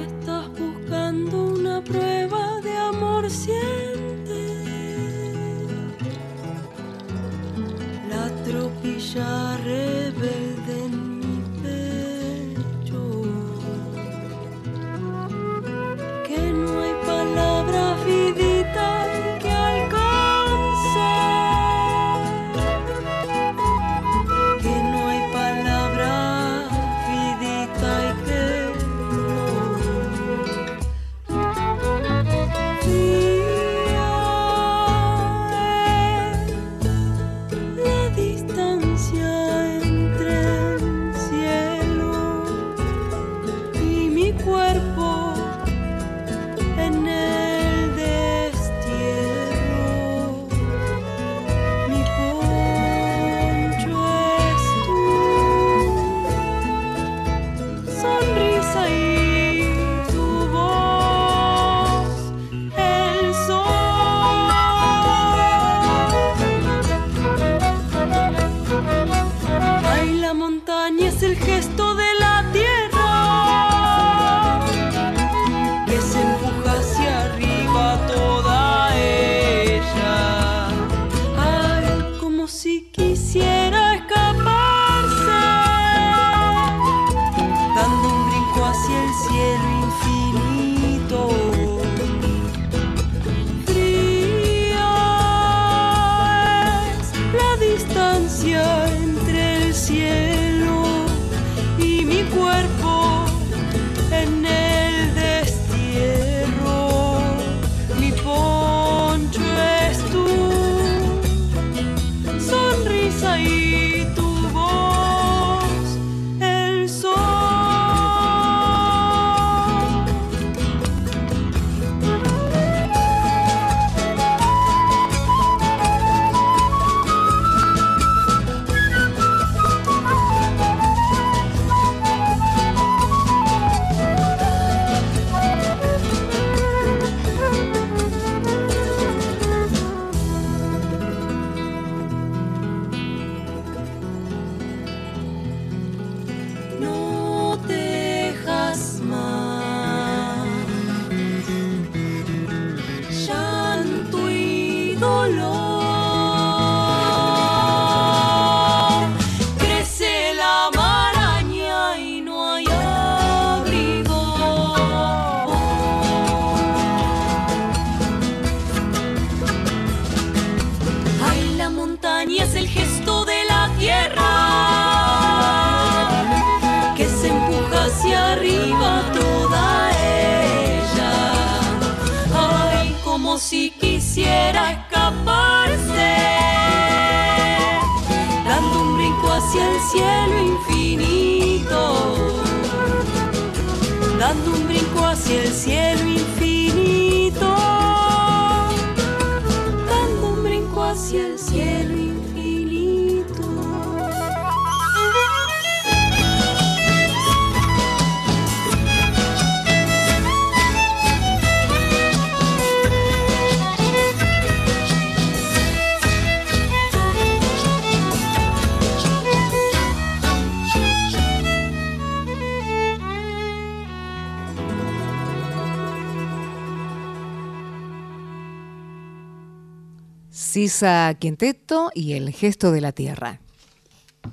Sisa Quinteto y el gesto de la tierra.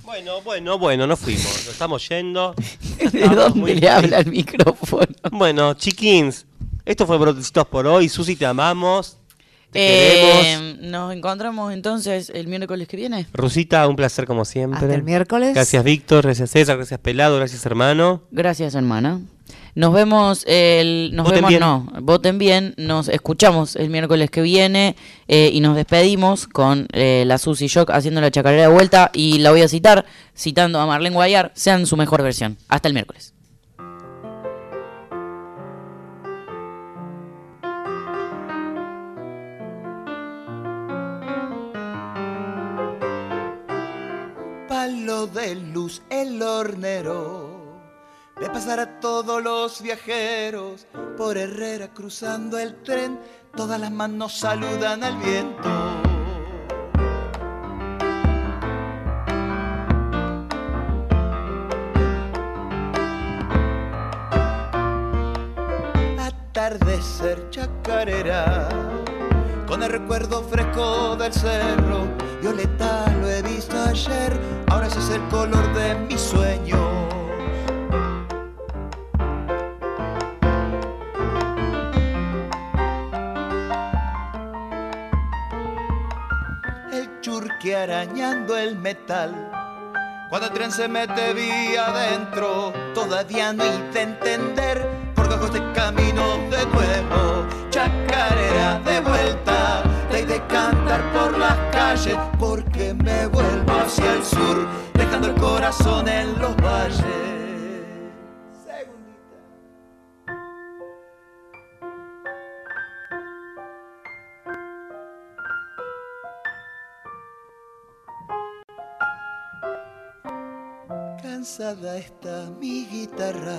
Bueno, bueno, bueno, nos fuimos. Nos estamos yendo. ¿De dónde muy le habla el micrófono? Bueno, chiquins, esto fue Brotecitos por hoy. Susi, te amamos. Te Eh, queremos. nos encontramos entonces el miércoles que viene. Rusita, un placer como siempre. Hasta el miércoles. Gracias, Víctor. Gracias, César. Gracias, Pelado. Gracias, hermano. Gracias, hermana. Nos vemos el. Nos Voten vemos, bien. no. Voten bien. Nos escuchamos el miércoles que viene eh, y nos despedimos con eh, la Susy Shock haciendo la chacarera de vuelta. Y la voy a citar, citando a Marlene Guayar, sean su mejor versión. Hasta el miércoles. Palo de luz, el hornero. Ve pasar a todos los viajeros por Herrera cruzando el tren. Todas las manos saludan al viento. Atardecer chacarera con el recuerdo fresco del cerro. Violeta lo he visto ayer, ahora ese es el color de mis sueños. Arañando el metal. Cuando el tren se mete vía adentro, todavía no hice entender por qué este camino de nuevo. Chacarera de vuelta, de, de cantar por las calles, porque me vuelvo hacia el sur, dejando el corazón en los valles. Cansada está mi guitarra,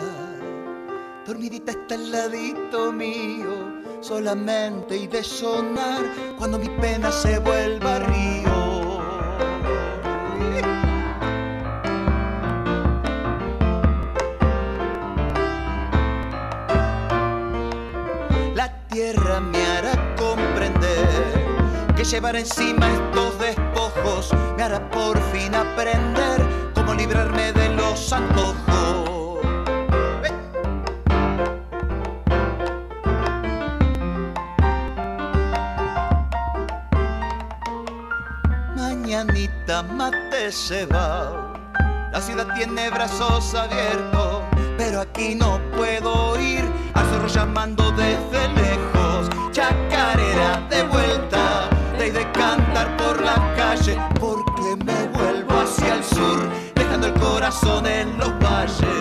dormidita está el ladito mío, solamente y de sonar cuando mi pena se vuelva río. La tierra me hará comprender que llevar encima estos despojos me hará por fin aprender cómo librarme de los antojos. Mañanita mate se va, la ciudad tiene brazos abiertos, pero aquí no puedo ir al zorro llamando desde lejos. Chacarera de vuelta, de, de cantar por la calle, porque el corazón en los valles.